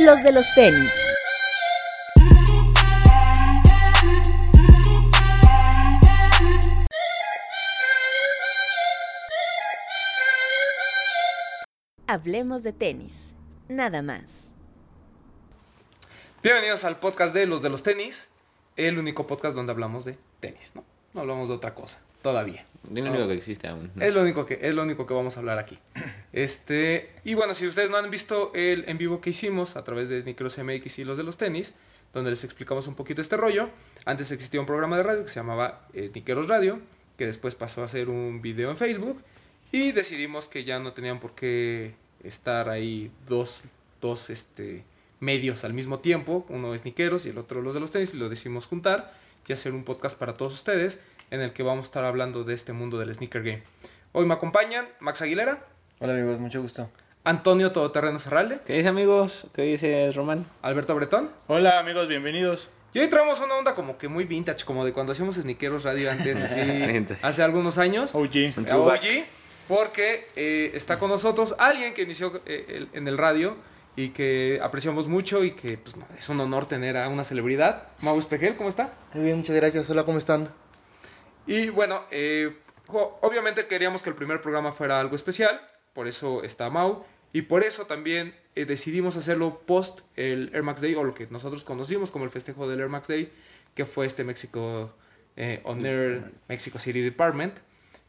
los de los tenis. Hablemos de tenis, nada más. Bienvenidos al podcast de los de los tenis, el único podcast donde hablamos de tenis, ¿no? No hablamos de otra cosa, todavía. Es lo único que existe aún. ¿no? Es lo único que es lo único que vamos a hablar aquí. Este, y bueno, si ustedes no han visto el en vivo que hicimos a través de Sneakers MX y los de los tenis, donde les explicamos un poquito este rollo, antes existía un programa de radio que se llamaba eh, Sneakeros Radio, que después pasó a ser un video en Facebook y decidimos que ya no tenían por qué estar ahí dos, dos este, medios al mismo tiempo, uno es Sneakeros y el otro los de los tenis, y lo decidimos juntar y hacer un podcast para todos ustedes en el que vamos a estar hablando de este mundo del sneaker game. Hoy me acompañan Max Aguilera, Hola amigos, mucho gusto. Antonio Todoterreno Serralde, ¿Qué dice amigos? ¿Qué dice Román? Alberto Bretón. Hola amigos, bienvenidos. Y hoy traemos una onda como que muy vintage, como de cuando hacíamos Sneakeros Radio antes, así, hace algunos años. OG. Eh. OG, porque eh, está con nosotros alguien que inició eh, el- en el radio y que apreciamos mucho y que pues, no, es un honor tener a una celebridad. Mau Espejel, ¿cómo está? Muy bien, muchas gracias. Hola, ¿cómo están? Y bueno, eh, obviamente queríamos que el primer programa fuera algo especial, por eso está Mau, y por eso también eh, decidimos hacerlo post el Air Max Day, o lo que nosotros conocimos como el festejo del Air Max Day, que fue este México eh, On Air Mexico City Department,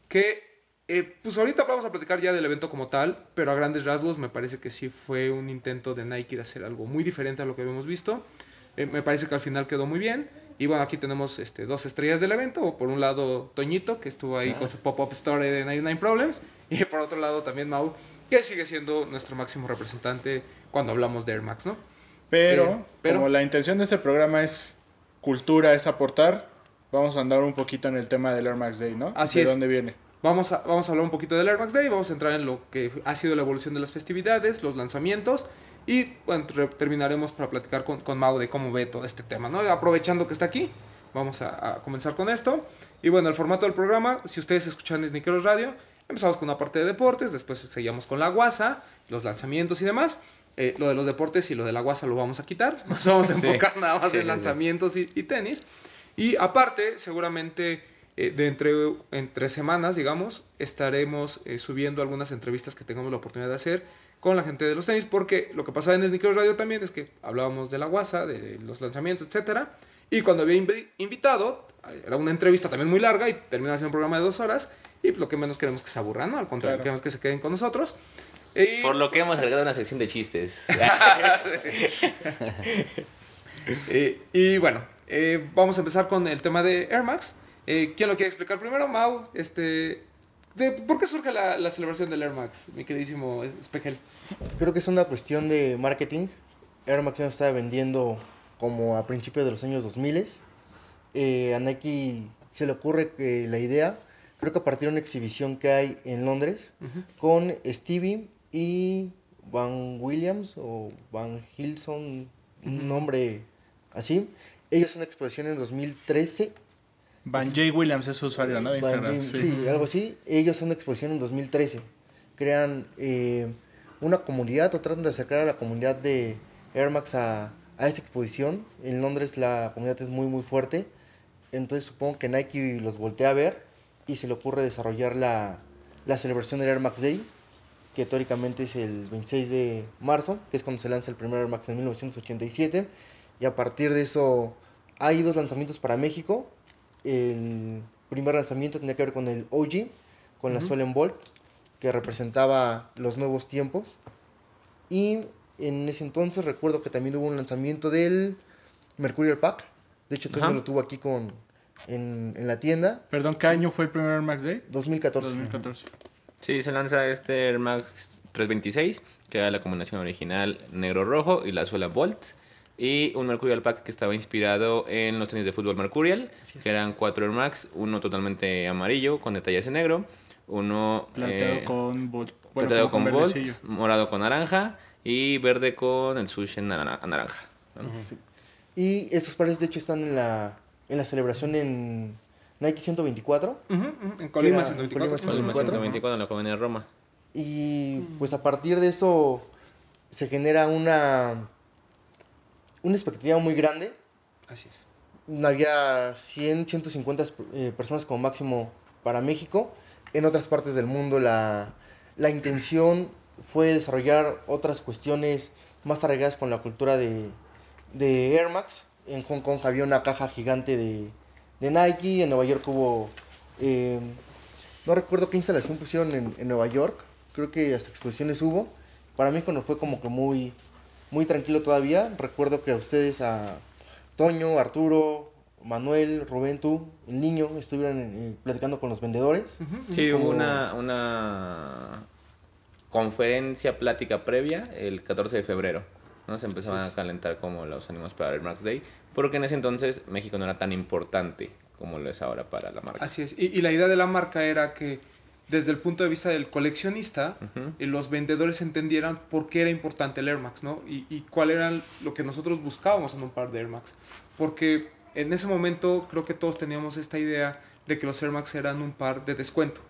que eh, pues ahorita vamos a platicar ya del evento como tal, pero a grandes rasgos me parece que sí fue un intento de Nike de hacer algo muy diferente a lo que habíamos visto. Eh, me parece que al final quedó muy bien. Y bueno, aquí tenemos este, dos estrellas del evento. Por un lado, Toñito, que estuvo ahí con su pop-up story de 99 Problems. Y por otro lado, también Mau, que sigue siendo nuestro máximo representante cuando hablamos de Air Max, ¿no? Pero, Eh, pero- como la intención de este programa es cultura, es aportar, vamos a andar un poquito en el tema del Air Max Day, ¿no? Así ¿De es. dónde viene? Vamos a, vamos a hablar un poquito del Air Max Day, vamos a entrar en lo que ha sido la evolución de las festividades, los lanzamientos y bueno, re- terminaremos para platicar con, con Mau de cómo ve todo este tema, ¿no? Aprovechando que está aquí, vamos a, a comenzar con esto. Y bueno, el formato del programa, si ustedes escuchan Sneakeros Radio, empezamos con una parte de deportes, después seguimos con la guasa, los lanzamientos y demás. Eh, lo de los deportes y lo de la guasa lo vamos a quitar, nos vamos a Sí. enfocar nada más Sí, en sí. lanzamientos y, y tenis. Y aparte, seguramente eh, de entre, entre semanas, digamos, estaremos eh, subiendo algunas entrevistas que tengamos la oportunidad de hacer con la gente de los tenis, porque lo que pasaba en Sneakers Radio también es que hablábamos de la guasa, de los lanzamientos, etcétera, y cuando había invi- invitado, era una entrevista también muy larga y terminaba siendo un programa de dos horas, y lo que menos queremos es que se aburran, ¿no? Al contrario, Claro. queremos que se queden con nosotros. Y- Por lo que hemos agregado una sección de chistes. Eh, y bueno, eh, vamos a empezar con el tema de Air Max. Eh, ¿Quién lo quiere explicar primero? Mau, este, de- ¿por qué surge la, la celebración del Air Max, mi queridísimo Espejel? Creo que es una cuestión de marketing. Air Max se estaba vendiendo como a principios de los años 2000. Eh, a Nike se le ocurre que la idea, creo que a partir de una exhibición que hay en Londres, con Stevie y Van Williams o Van Hilson, un nombre así. Ellos hacen una exposición en 2013 Van J. Williams es su usuario, ¿no? De Van Instagram. Game- sí. sí. algo así. Ellos hacen una exposición en 2013. Crean eh, una comunidad o tratan de acercar a la comunidad de Air Max a, a esta exposición. En Londres la comunidad es muy muy fuerte. Entonces supongo que Nike los voltea a ver y se le ocurre desarrollar la, la celebración del Air Max Day, que teóricamente es el 26 de marzo, que es cuando se lanza el primer Air Max en 1987. Y a partir de eso hay dos lanzamientos para México. El primer lanzamiento tenía que ver con el OG, con la Solen Bolt, que representaba los nuevos tiempos. Y en ese entonces recuerdo que también hubo un lanzamiento del Mercurial Pack. De hecho, Toño lo tuvo aquí con, en, en la tienda. Perdón, ¿qué año fue el primer Air Max Day? 2014. 2014. Sí, se lanza este Air Max 326, que era la combinación original negro-rojo y la suela Bolt. Y un Mercurial Pack que estaba inspirado en los tenis de fútbol Mercurial, que eran cuatro Air Max, uno totalmente amarillo con detalles en negro, uno Plateado eh, con Bolt. Bueno, plateado como con Bolt, morado con naranja y verde con el sushi en nara- naranja. ¿no? Y estos pares, de hecho, están en la, en la celebración en Nike 124. Ujú, ujú, En Colima, Era 124. Colima, Colima 124. 124 en la colonia de Roma. Y pues a partir de eso se genera una una expectativa muy grande. Así es. Había 100, 150 eh, personas como máximo para México. En otras partes del mundo la, la intención fue desarrollar otras cuestiones más arraigadas con la cultura de, de Air Max. En Hong Kong había una caja gigante de, de Nike. En Nueva York hubo... eh, no recuerdo qué instalación pusieron en, en Nueva York. Creo que hasta exposiciones hubo. Para México no fue como que muy, muy tranquilo todavía. Recuerdo que a ustedes, a Toño, Arturo, Manuel, Rubén, tú, el niño, estuvieron eh, platicando con los vendedores. Sí, hubo una, una conferencia, plática previa el 14 de febrero. ¿no? Se empezaban a calentar como los ánimos para el Max Day, porque en ese entonces México no era tan importante como lo es ahora para la marca. Así es. Y, y la idea de la marca era que desde el punto de vista del coleccionista, eh, los vendedores entendieran por qué era importante el Air Max, ¿no? Y, y cuál era lo que nosotros buscábamos en un par de Air Max. Porque en ese momento creo que todos teníamos esta idea de que los Air Max eran un par de descuento.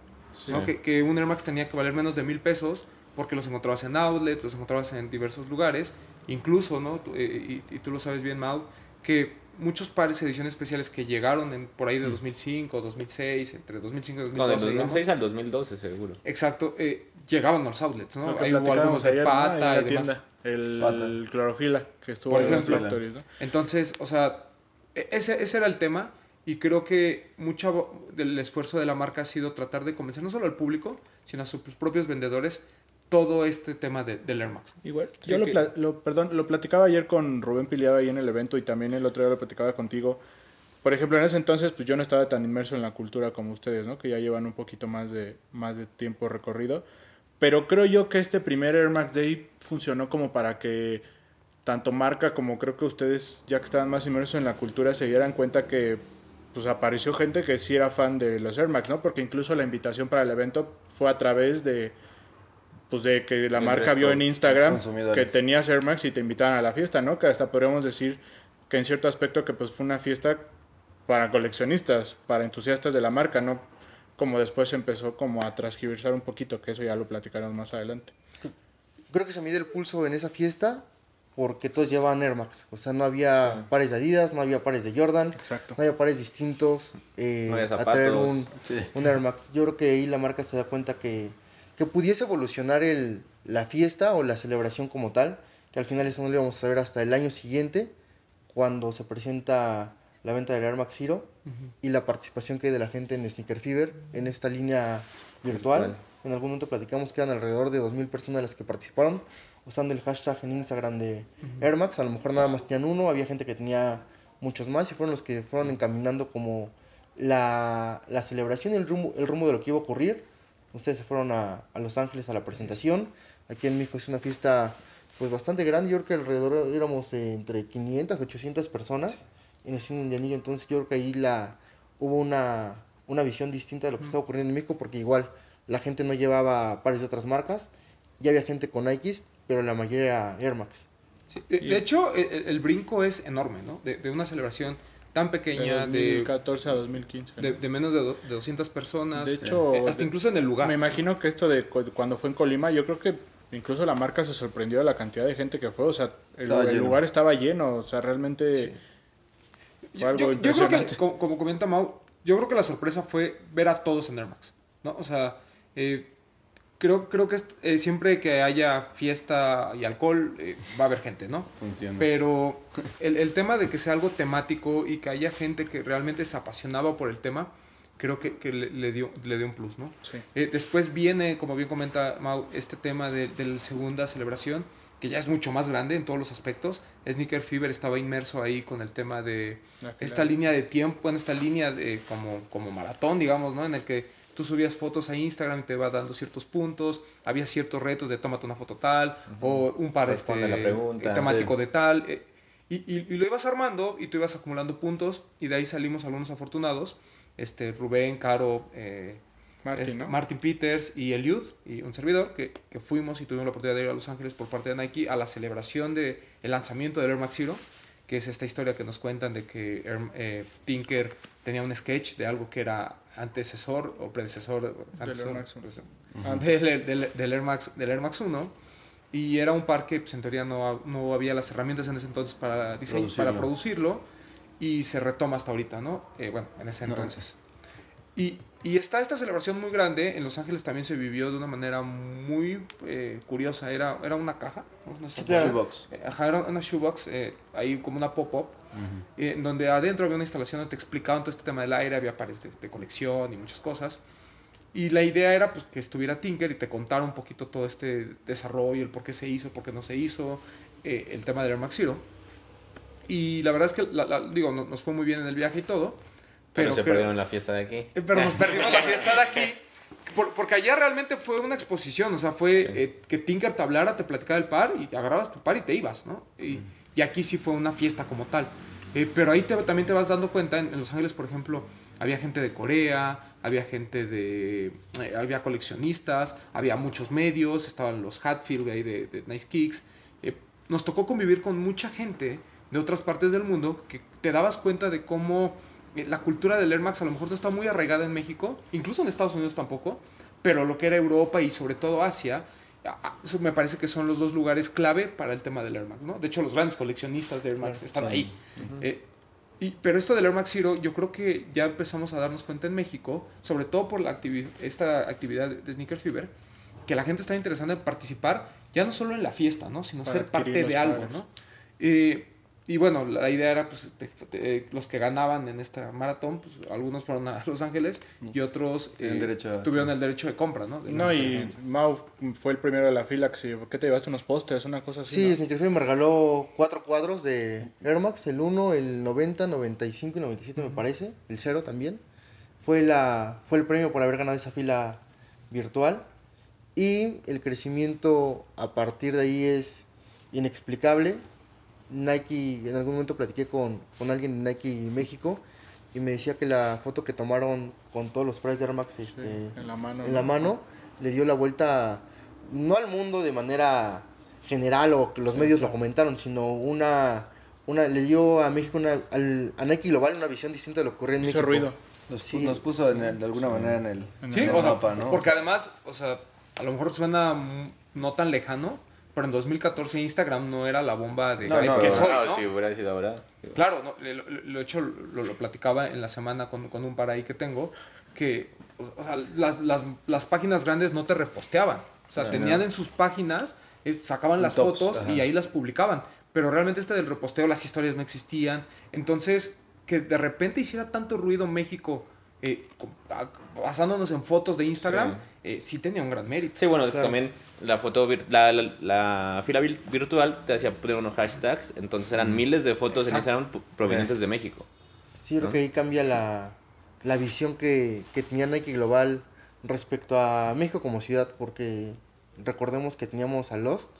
¿no? Que, que un Air Max tenía que valer menos de mil pesos porque los encontrabas en outlet, los encontrabas en diversos lugares, incluso, ¿no? Eh, y, y tú lo sabes bien, Mau, que muchos pares ediciones especiales que llegaron en, por ahí de 2005, 2006, entre 2005 y Mm. No, del 2012, digamos. 2006 al 2012 seguro. Exacto, eh, llegaban a los outlets, ¿no? Ahí hubo algunos de ayer, ¿no? pata En la y demás. tienda. El, Pata. el clorofila que estuvo Por en ejemplo. factories, ¿no? Entonces, o sea, e- ese, ese era el tema y creo que mucho del esfuerzo de la marca ha sido tratar de convencer no solo al público, sino a sus propios vendedores todo este tema de, del Air Max. Igual, yo lo, que- pla- lo- perdón, lo platicaba ayer con Rubén Piliaba ahí en el evento y también el otro día lo platicaba contigo. Por ejemplo, en ese entonces pues yo no estaba tan inmerso en la cultura como ustedes, ¿no? Que ya llevan un poquito más de, más de tiempo recorrido. Pero creo yo que este primer Air Max Day funcionó como para que tanto marca como creo que ustedes, ya que estaban más inmersos en la cultura, se dieran cuenta que pues apareció gente que sí era fan de los Air Max, ¿no? Porque incluso la invitación para el evento fue a través de pues de que la El marca vio en. Instagram que tenías Air Max y te invitaban a la fiesta, ¿no? Que hasta podríamos decir que en cierto aspecto que pues fue una fiesta para coleccionistas, para entusiastas de la marca, ¿no? Como después empezó como a transgiversar un poquito, que eso ya lo platicaremos más adelante. Creo que se mide el pulso en esa fiesta porque todos llevaban Air Max. O sea, no había pares de Adidas, no había pares de Jordan, Exacto. no había pares distintos eh, No había a traer zapatos. un, Sí. un Air Max. Yo creo que ahí la marca se da cuenta que, que pudiese evolucionar el, la fiesta o la celebración como tal, que al final eso no lo íbamos a saber hasta el año siguiente, cuando se presenta la venta del Air Max Zero y la participación que hay de la gente en Sneaker Fever, en esta línea virtual. Virtual. En algún momento platicamos que eran alrededor de 2.000 personas las que participaron, usando el hashtag en Instagram de Air Max. A lo mejor nada más tenían uno, había gente que tenía muchos más y fueron los que fueron encaminando como la, la celebración y el rumbo, el rumbo de lo que iba a ocurrir. Ustedes se fueron a, a Los Ángeles a la presentación. Aquí en México es una fiesta pues bastante grande. Yo creo que alrededor éramos entre 500, 800 personas en el cine de anillo. Entonces yo creo que ahí la, hubo una, una visión distinta de lo que estaba ocurriendo en México porque igual la gente no llevaba pares de otras marcas. Ya había gente con Nikes, pero la mayoría era Air Max. Sí, De, de hecho, el, el- el brinco es enorme, ¿no? De, de una celebración tan pequeña, de, 2014 a 2015. de, de menos de, do- de 200 personas, De hecho, eh, hasta de- incluso en el lugar. Me imagino que esto de cu- cuando fue en Colima, yo creo que incluso la marca se sorprendió de la cantidad de gente que fue. O sea, el, lugar estaba lleno. O sea, realmente Sí. fue algo yo- yo creo impresionante. que, como, como comenta Mau, yo creo que la sorpresa fue ver a todos en Air Max, ¿no? O sea, eh, creo, creo que es- eh, siempre que haya fiesta y alcohol, eh, va a haber gente, ¿no? Funciona. Pero el, el tema de que sea algo temático y que haya gente que realmente se apasionaba por el tema, creo que, que le, le dio, le dio un plus, ¿no? Sí. Eh, después viene, como bien comenta Mau, este tema de, de la segunda celebración, que ya es mucho más grande en todos los aspectos. Sneaker Fever estaba inmerso ahí con el tema de esta línea de tiempo, en esta línea de como, como maratón, digamos, ¿no? En el que tú subías fotos a Instagram y te va dando ciertos puntos, había ciertos retos de tómate una foto tal, o un par este, Responde la pregunta, temático sí. de tal. eh, y, y- y lo ibas armando y tú ibas acumulando puntos y de ahí salimos algunos afortunados. Este, Rubén, Caro, eh, Martin, este, ¿no? Martin Peters y el Youth y un servidor que, que fuimos y tuvimos la oportunidad de ir a Los Ángeles por parte de Nike a la celebración del el lanzamiento del Air Max Zero, que es esta historia que nos cuentan de que Air- eh, Tinker tenía un sketch de algo que era antecesor o predecesor antecesor, Ah, del, Air Max, del Air Max 1 Y era un par que, pues, en teoría, no, no había las herramientas en ese entonces para, dise- para producirlo. Y se retoma hasta ahorita, ¿no? Eh, bueno, en ese No. entonces. Y, y está esta celebración muy grande. En Los Ángeles también se vivió de una manera muy eh, curiosa. Era, era una caja. ¿no? Sí. Eh, Ajá, era una shoebox, eh, ahí como una pop-up, eh, en donde adentro había una instalación donde te explicaban todo este tema del aire, había pares de, de colección y muchas cosas. Y la idea era pues, que estuviera Tinker y te contara un poquito todo este desarrollo, el por qué se hizo, por qué no se hizo, eh, el tema del Air Max Zero. Y la verdad es que, la- la- digo, no- nos fue muy bien en el viaje y todo. Pero, Pero, se creo- perdieron la fiesta de aquí. eh, Pero nos perdimos la fiesta de aquí. por- porque allá realmente fue una exposición. O sea, fue Sí. eh, que Tinker te hablara, te platicaba del par y agarrabas tu par y te ibas, ¿no? Y, y aquí sí fue una fiesta como tal. Eh, pero ahí también te vas dando cuenta. En, Los Ángeles, por ejemplo, había gente de Corea, había gente de. eh, había coleccionistas, había muchos medios, estaban los Hatfield ahí de, de Nice Kicks. Eh, nos tocó convivir con mucha gente de otras partes del mundo que te dabas cuenta de cómo la cultura del Air Max a lo mejor no está muy arraigada en México, incluso en Estados Unidos tampoco, pero lo que era Europa y sobre todo Asia, eso me parece que son los dos lugares clave para el tema del Air Max, ¿no? De hecho, los grandes coleccionistas de Air Max están ahí. Eh, y, pero esto del Air Max Zero, yo creo que ya empezamos a darnos cuenta en México, sobre todo por la activi- esta actividad de Sneaker Fever, que la gente está interesada en participar, ya no solo en la fiesta, ¿no? Sino Para ser parte de algo, pares. ¿no? Eh, y bueno, la idea era, pues, de- los que ganaban en esta maratón, pues, algunos fueron a Los Ángeles y otros eh, derecho tuvieron sí. el derecho de compra, ¿no? De No, y Mau fue el primero de la fila. Que se- ¿Qué te llevaste? ¿Unos pósters? ¿Una cosa así? Sí, no? Me regaló cuatro cuadros de Air Max, el 1, el 90, 95 y 97 me parece, el 0 también. Fue, la, fue el premio por haber ganado esa fila virtual y el crecimiento a partir de ahí es inexplicable. Nike, en algún momento platiqué con, con alguien de Nike México y me decía que la foto que tomaron con todos los prices de Air Max Sí, este, en la mano. en la ¿no? mano, le dio la vuelta, no al mundo de manera general o que los Sí, medios claro. lo comentaron, sino una, una le dio a México, una, al- a Nike Global una visión distinta de lo que ocurría en Hizo México. ruido. Sí. pu- nos puso en el- de alguna manera en el, En Sí, en el o sea, mapa, ¿no? porque además, o sea, a lo mejor suena no tan lejano, pero en 2014 Instagram no era la bomba de No, hype no, que soy, no, ¿no? si hubiera sido ahora. Claro, no, lo, lo- hecho lo, lo platicaba en la semana con, con un par ahí que tengo, que o sea, las, las, las páginas grandes no te reposteaban. O sea, Sí, tenían no. en sus páginas, es- sacaban Un las tops, fotos y ahí las publicaban. Pero realmente este del reposteo, las historias no existían. Entonces, que de repente hiciera tanto ruido México eh, basándonos en fotos de Instagram, eh, sí tenía un gran mérito. Sí, bueno, Claro. también la foto, la, la, la fila vir- virtual te hacía poner unos hashtags, entonces eran miles de fotos en Exacto. Instagram pu- provenientes de México. Sí, creo ¿no? que ahí cambia la, la visión que, que tenía Nike Global respecto a México como ciudad, porque recordemos que teníamos a Lost,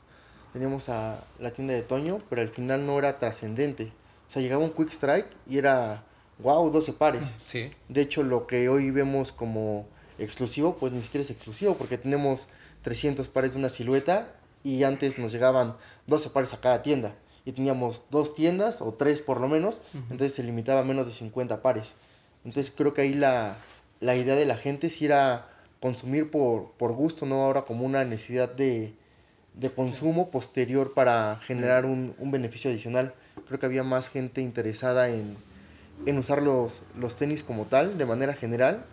teníamos a la tienda de Toño, pero al final no era trascendente. O sea, llegaba un Quick Strike y era, wow, 12 pares. Sí. De hecho, lo que hoy vemos como exclusivo, pues ni siquiera es exclusivo, porque tenemos 300 pares de una silueta y antes nos llegaban 12 pares a cada tienda. Y teníamos dos tiendas, o tres por lo menos, entonces se limitaba a menos de 50 pares. Entonces creo que ahí la, la idea de la gente sí era consumir por, por gusto, no ahora como una necesidad de, de consumo posterior para generar un, un beneficio adicional. Creo que había más gente interesada en, en usar los, los tenis como tal, de manera general,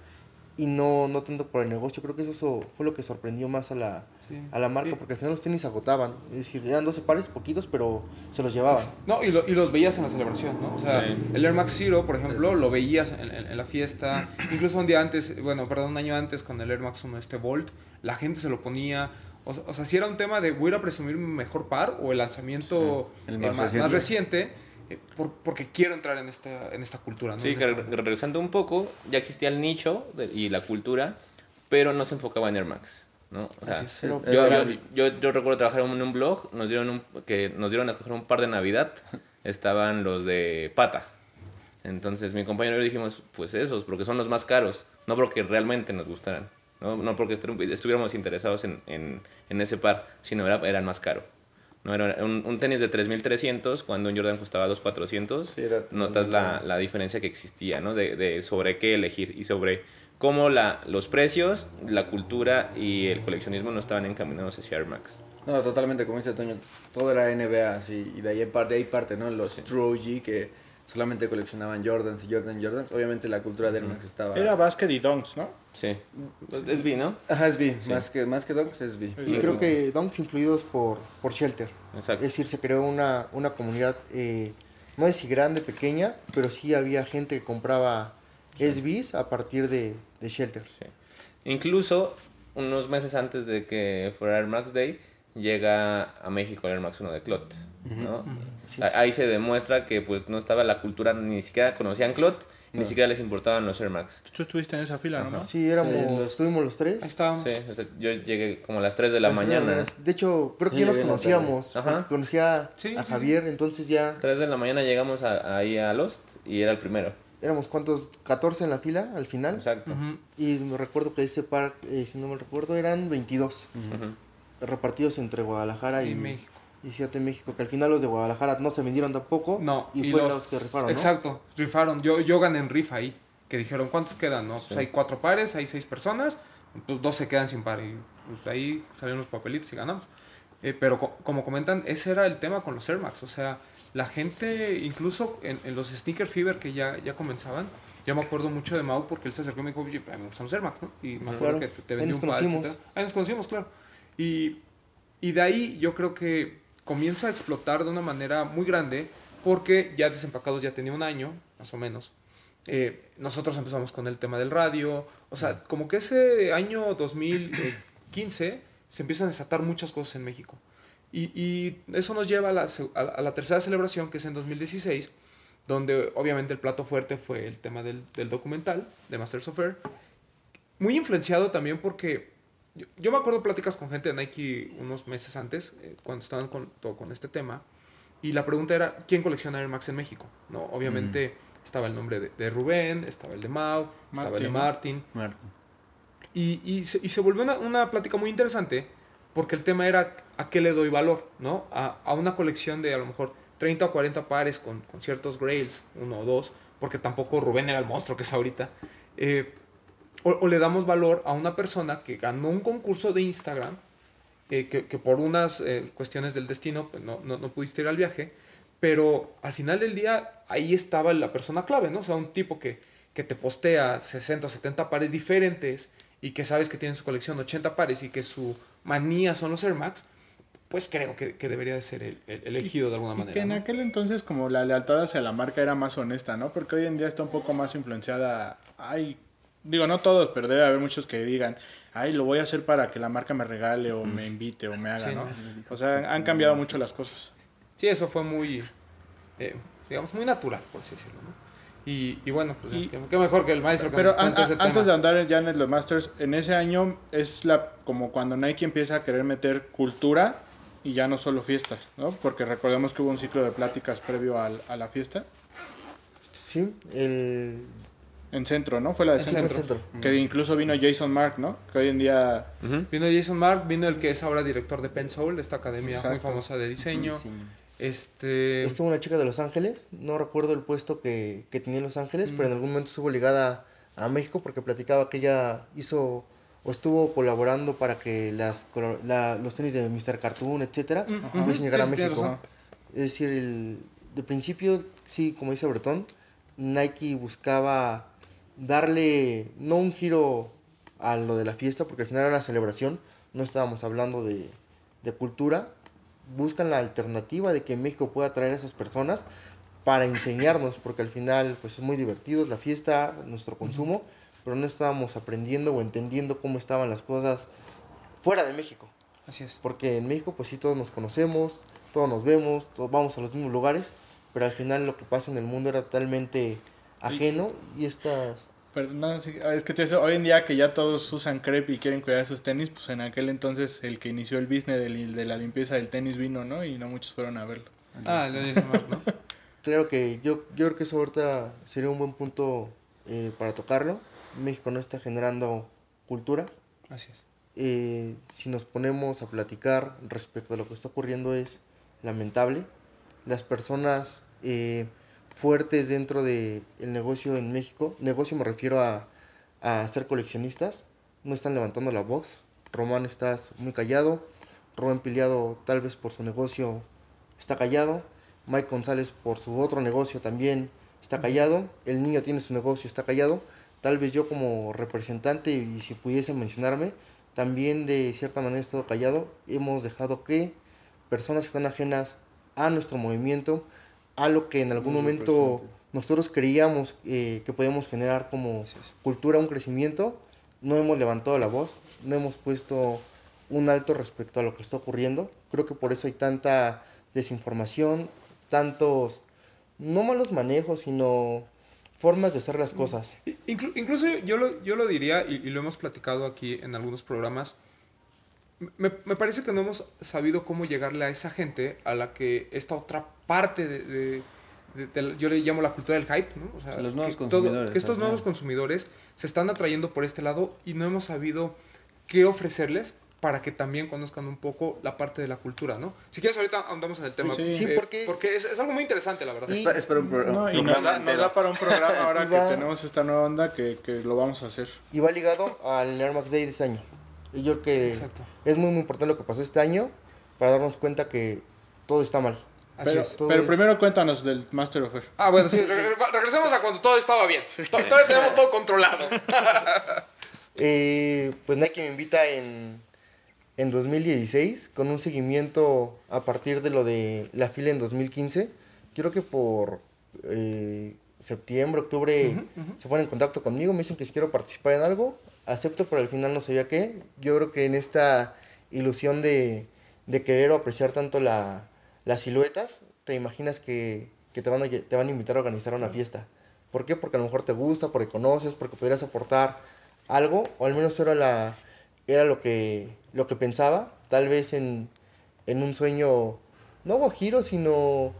y no, no tanto por el negocio. Creo que eso fue lo que sorprendió más a la, Sí. a la marca, Sí. porque al final los tenis se agotaban. Es decir, eran 12 pares, poquitos, pero se los llevaban. No, y, lo- y los veías en la celebración, ¿no? O sea, Sí. el Air Max Zero, por ejemplo, lo veías en, en- en la fiesta, incluso un día antes, bueno, perdón, un año antes con el Air Max 1, este Volt, la gente se lo ponía. O, sea- o sea, si era un tema de voy a ir a presumir mi mejor par o el lanzamiento Sí, el eh, más más, reciente. más reciente, eh, por- porque quiero entrar en esta, en esta cultura, ¿no? Sí, En que esta- regresando un poco, ya existía el nicho de- y la cultura, pero no se enfocaba en Air Max. ¿no? O sea, Así es. Pero- yo, era- yo, yo, yo recuerdo trabajar en un blog, nos dieron un, que nos dieron a escoger un par de Navidad, estaban los de pata. Entonces mi compañero y yo dijimos, pues esos, porque son los más caros, no porque realmente nos gustaran, no, no porque estu- estuviéramos interesados en, en, en ese par, sino era, eran más caro. No, era un, un tenis de 3.300 cuando un Jordan costaba 2.400. Sí, notas la, la diferencia que existía, ¿no? De, de sobre qué elegir y sobre cómo la, los precios, la cultura y el coleccionismo no estaban encaminados hacia Air Max. No, totalmente, como dice Toño, todo era NBA, así, y de ahí parte, de ahí parte, ¿no? Los True OG que solamente coleccionaban Jordans y Jordan Jordans. Obviamente la cultura de Air Max estaba... Era básquet y donks, ¿no? Sí. Es B, ¿no? Ajá, es B, más, que, más que Dunks es B. Y creo que Dunks influidos por, por Shelter. Exacto. Es decir, se creó una, una comunidad, eh, no sé si grande, pequeña, pero sí había gente que compraba SBs a partir de, de Shelter. Sí. Incluso unos meses antes de que fuera Air Max Day, llega a México el Air Max 1 de Clot. ¿no? Sí, A- sí. Ahí se demuestra que pues no estaba la cultura, ni siquiera conocían Clot, ni siquiera les importaban los Air Max. Tú estuviste en esa fila, ¿no? Sí, éramos, Eh, los- estuvimos los tres. Ahí estábamos. Sí, o sea, yo llegué como a las 3 de la mañana. De hecho, creo que ya nos conocíamos. Ajá. Conocía Sí, a sí, Javier, entonces ya 3 de la mañana llegamos a- ahí a Lost y era el primero. éramos cuántos, 14 en la fila al final. Exacto. Y me recuerdo que ese par, eh, si no me recuerdo, eran 22 Ujú. repartidos entre Guadalajara y, Y México. Y Ciudad de México. Que al final los de Guadalajara no se vendieron tampoco. No, Y, fue los, que rifaron, ¿no? Exacto, rifaron. Yo, yo gané en rifa ahí. Que dijeron, ¿cuántos quedan? No? Sí. Pues hay cuatro pares, hay seis personas, pues dos se quedan sin par. Y pues ahí salieron los papelitos y ganamos. Eh, pero co- como comentan, ese era el tema con los Air Max. O sea, la gente, incluso en, en los Sneaker Fever que ya, ya comenzaban, yo me acuerdo mucho de Mau porque él se acuerdo y me dijo, oye, me gustan los Air Max, ¿no? Y me acuerdo Claro. que te, te Ahí vendí nos un par, conocimos. etcétera. Ahí nos conocimos, claro. Y, y de ahí yo creo que comienza a explotar de una manera muy grande porque ya Desempacados ya tenía un año, más o menos. Eh, nosotros empezamos con el tema del radio. O sea, como que ese año 2015 se empiezan a desatar muchas cosas en México. Y, eso nos lleva a la, tercera celebración, que es en 2016, donde obviamente el plato fuerte fue el tema del, del documental de Masters of Air. Muy influenciado también porque yo, yo me acuerdo pláticas con gente de Nike unos meses antes, eh, cuando estaban con, todo con este tema, y la pregunta era, ¿quién colecciona Air Max en México? ¿No? Obviamente estaba el nombre de, de Rubén, estaba el de Mau, estaba el de Martín. Martin, Martín. y, y, se, y se volvió una, una plática muy interesante porque el tema era a qué le doy valor, ¿no? A, a una colección de a lo mejor 30 o 40 pares con, con ciertos grails, uno o dos, porque tampoco Rubén era el monstruo que es ahorita. Eh, o, o le damos valor a una persona que ganó un concurso de Instagram, eh, que, que por unas eh, cuestiones del destino pues, no, no, no pudiste ir al viaje, pero al final del día ahí estaba la persona clave, ¿no? O sea, un tipo que, que te postea 60 o 70 pares diferentes y que sabes que tiene en su colección 80 pares y que su manía son los Air Max, pues creo que, que debería de ser el, el elegido de alguna Y manera. que en ¿no? aquel entonces como la lealtad hacia la marca era más honesta, ¿no? Porque hoy en día está un poco más influenciada. Ay, digo, no todos, pero debe haber muchos que digan, ay, lo voy a hacer para que la marca me regale o me invite o me haga, Sí, ¿no? O sea, han cambiado mucho las cosas. Sí, eso fue muy, eh, digamos, muy natural, por así decirlo, ¿no? Y, y bueno, pues Y- qué, qué mejor que el maestro que Pero nos an- ese an- antes tema. de andar ya en los Masters, en ese año es la como cuando Nike empieza a querer meter cultura y ya no solo fiestas, ¿no? Porque recordemos que hubo un ciclo de pláticas previo al- a la fiesta. Sí, el, En centro, ¿no? Fue la de centro. centro. Que incluso vino Jason Mark, ¿no? Que hoy en día. Vino Jason Mark, vino el que es ahora director de Penn Soul, esta academia muy famosa de diseño. Sí. Este, Estuvo una chica de Los Ángeles, no recuerdo el puesto que, que tenía en Los Ángeles, Mm. pero en algún momento estuvo ligada a México porque platicaba que ella hizo o estuvo colaborando para que las, la- los tenis de Mr. Cartoon, etcétera, Ujú. pudiesen llegar a México. Es decir, el, de principio, sí, como dice Bretón, Nike buscaba darle no un giro a lo de la fiesta, porque al final era una celebración, no estábamos hablando de, de cultura. Buscan la alternativa de que México pueda traer a esas personas para enseñarnos, porque al final pues es muy divertido, es la fiesta, nuestro consumo, pero no estábamos aprendiendo o entendiendo cómo estaban las cosas fuera de México. así es. Porque en México, pues sí, todos nos conocemos, todos nos vemos, todos vamos a los mismos lugares, pero al final lo que pasa en el mundo era totalmente ajeno y estas... No, sí, es que te dice, hoy en día que ya todos usan crepe y quieren cuidar sus tenis, pues en aquel entonces el que inició el business del- de, la limpieza del tenis vino, ¿no? Y no muchos fueron a verlo. Ah, el de Jason Mark, ¿no? Claro que yo, yo creo que eso ahorita sería un buen punto eh, para tocarlo. México no está generando cultura. Así es. Eh, si nos ponemos a platicar respecto a lo que está ocurriendo es lamentable. Las personas eh, fuertes dentro del negocio en México, negocio me refiero a, a ser coleccionistas, no están levantando la voz. Román estás muy callado, Rubén Piliado tal vez por su negocio está callado, Mike González por su otro negocio también está callado, el niño tiene su negocio, está callado, tal vez yo como representante y si pudiese mencionarme, también de cierta manera he estado callado, hemos dejado que personas que están ajenas a nuestro movimiento, a lo que en algún momento nosotros creíamos eh, que podíamos generar como cultura un crecimiento, no hemos levantado la voz, no hemos puesto un alto respecto a lo que está ocurriendo. Creo que por eso hay tanta desinformación, tantos, no malos manejos, sino formas de hacer las cosas. Inclu- incluso yo lo, yo lo diría, y, y lo hemos platicado aquí en algunos programas, me, me parece que no hemos sabido cómo llegarle a esa gente a la que esta otra parte de... de- de- de yo le llamo la cultura del hype, ¿no? O sea, los nuevos que todo- consumidores, que estos nuevos consumidores se están atrayendo por este lado y no hemos sabido qué ofrecerles para que también conozcan un poco la parte de la cultura, ¿no? Si quieres ahorita ahondamos en el tema. Sí. Sí, eh, porque- es, es algo muy interesante, la verdad. Y- Es pa- es para un programa. No, y nos da, nos da para un programa ahora Y que va- tenemos esta nueva onda que, que lo vamos a hacer. Y va ligado al Air Max Day de este año. Y yo creo que Exacto. es muy, muy importante lo que pasó este año para darnos cuenta que todo está mal. Así Pero, es. todo pero es- primero cuéntanos del Master of Air. Ah, bueno, sí, re- re- regresemos a cuando todo estaba bien. To- Todavía tenemos todo controlado. Eh, pues Nike me invita en, en 2016 con un seguimiento a partir de lo de la fila en 2015. Creo que por eh, septiembre, octubre se ponen en contacto conmigo, me dicen que si quiero participar en algo, acepto, pero al final no sabía qué. Yo creo que en esta ilusión de, de querer o apreciar tanto la, las siluetas, te imaginas que, que te, van a, te van a invitar a organizar una fiesta. ¿Por qué? Porque a lo mejor te gusta, porque conoces, porque podrías aportar algo, o al menos era, la, era lo, que, lo que pensaba, tal vez en, en un sueño, no guajiro, sino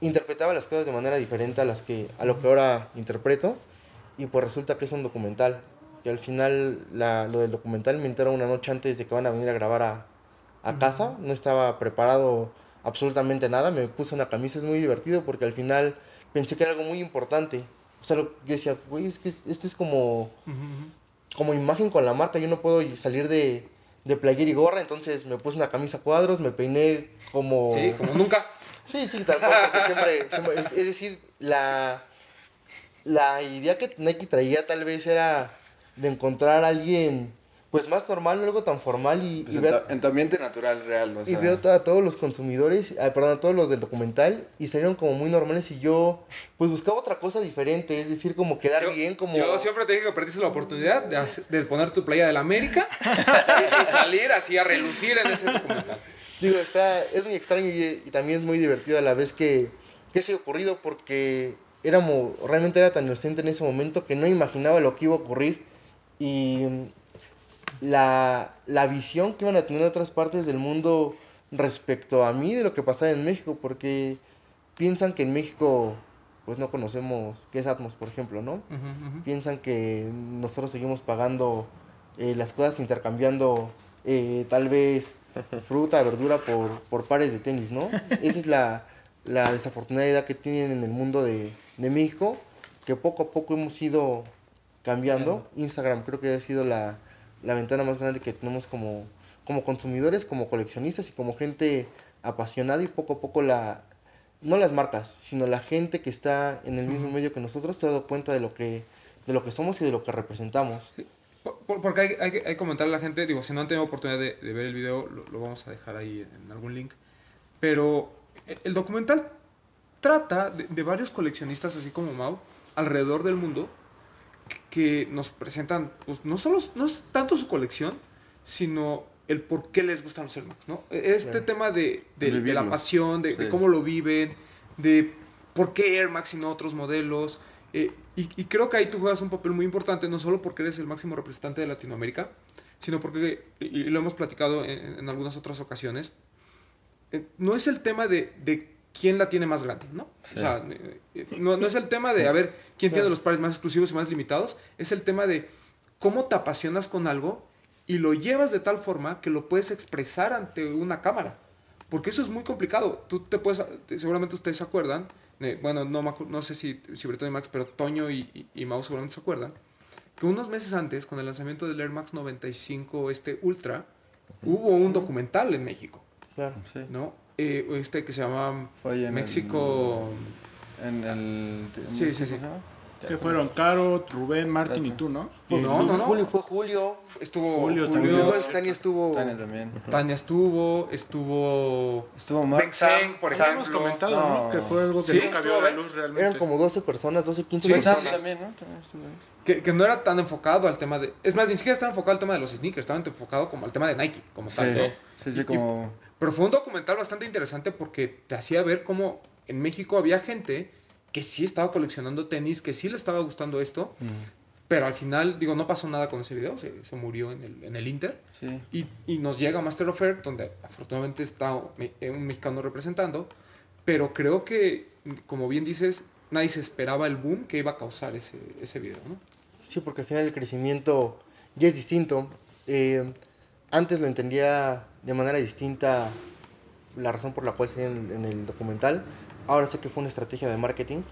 interpretaba las cosas de manera diferente a, las que, a lo que ahora interpreto, y pues resulta que es un documental, que al final la, lo del documental me entero una noche antes de que van a venir a grabar a, a casa, no estaba preparado absolutamente nada, me puse una camisa, es muy divertido porque al final pensé que era algo muy importante, o sea, yo decía, güey, es que es- este es como como imagen con la marca, yo no puedo salir de, de playera y gorra, entonces me puse una camisa cuadros, me peiné como... Sí, como nunca. Sí, sí, tal cual, porque siempre, siempre- es, es decir, la, la idea que Nike traía tal vez era de encontrar a alguien pues más normal, no algo tan formal y, Pues y en, ver- tu, en tu ambiente natural, real. O y sea, veo a todos los consumidores, ah, perdón, a todos los del documental y salieron como muy normales y yo pues buscaba otra cosa diferente, es decir, como quedar Yo, bien, como... yo siempre te dije que perdiste la oportunidad de, hacer- de poner tu playa del América y, salir así a relucir en ese documental. Digo, está, es muy extraño y, y también es muy divertido a la vez que, que se ha ocurrido porque éramos, realmente era tan inocente en ese momento que no imaginaba lo que iba a ocurrir y la, la visión que iban a tener otras partes del mundo respecto a mí de lo que pasaba en México porque piensan que en México pues no conocemos qué es Atmos, por ejemplo, ¿no? piensan que nosotros seguimos pagando eh, las cosas intercambiando eh, tal vez fruta, verdura por, por pares de tenis, ¿no? Esa es la, la desafortunada idea que tienen en el mundo de, de México, que poco a poco hemos ido cambiando. Instagram creo que ha sido la, la ventana más grande que tenemos como, como consumidores, como coleccionistas y como gente apasionada y poco a poco la, no las marcas, sino la gente que está en el mismo medio que nosotros se ha dado cuenta de lo que, de lo que somos y de lo que representamos. Por- por- Porque hay, hay, que- hay que comentarle a la gente, digo, si no han tenido oportunidad de, de ver el video, lo, lo vamos a dejar ahí en algún link. Pero e- el documental trata de, de varios coleccionistas, así como Mau, alrededor del mundo, que, nos presentan, pues no solo no es tanto su colección, sino el por qué les gustan los Air Max, ¿no? E- Este Claro. tema de, de- de la pasión, de, cómo lo viven, de por qué Air Max y no otros modelos. eh, y, y creo que ahí tú juegas un papel muy importante, no solo porque eres el máximo representante de Latinoamérica, sino porque, y, y lo hemos platicado en, en algunas otras ocasiones, eh, no es el tema de, de quién la tiene más grande, ¿no? Sí. O sea, eh, eh, no, no es el tema de, a ver, quién tiene los pares más exclusivos y más limitados, es el tema de cómo te apasionas con algo y lo llevas de tal forma que lo puedes expresar ante una cámara. Porque eso es muy complicado. Tú te puedes, seguramente ustedes se acuerdan, eh, bueno, no, no sé si, si Bretón y Max, pero Toño y, y, y Mau seguramente se acuerdan, que unos meses antes, con el lanzamiento del Air Max 95 este Ultra, hubo un documental en México, Claro. Sí. ¿no? Eh, este que se llama en México... En el... Sí, sí, sí. ¿cómo se llama? Que fueron Caro, Rubén, Martín y tú, ¿no? No, no, no. Julio, fue Julio. Estuvo Julio Julio, también. Entonces Tania estuvo. Tania también. Tania estuvo, estuvo... Estuvo Sang, por Lo habíamos ejemplo. comentado, ¿no? No. Que fue algo que Sí, nunca vio la luz realmente. Eran como 12 personas, 12, 15 Sí, personas. también, ¿no? También estuvo ahí. Que, que no era tan enfocado al tema de... Es más, ni siquiera estaba enfocado al tema de los sneakers, estaba enfocado como al tema de Nike, como tal, Sí, ¿no? sí, sí, Y- como... Pero fue un documental bastante interesante porque te hacía ver cómo en México había gente que sí estaba coleccionando tenis, que sí le estaba gustando esto, pero al final, digo, no pasó nada con ese video, se, se murió en el, en el Inter. Sí. Y, y nos llega Master of Air, donde afortunadamente está me- un mexicano representando, pero creo que, como bien dices, nadie se esperaba el boom que iba a causar ese, ese video, ¿no? Sí, porque al final el crecimiento ya es distinto. Eh, antes lo entendía de manera distinta la razón por la cual salía en, en el documental. Ahora sé que fue una estrategia de marketing.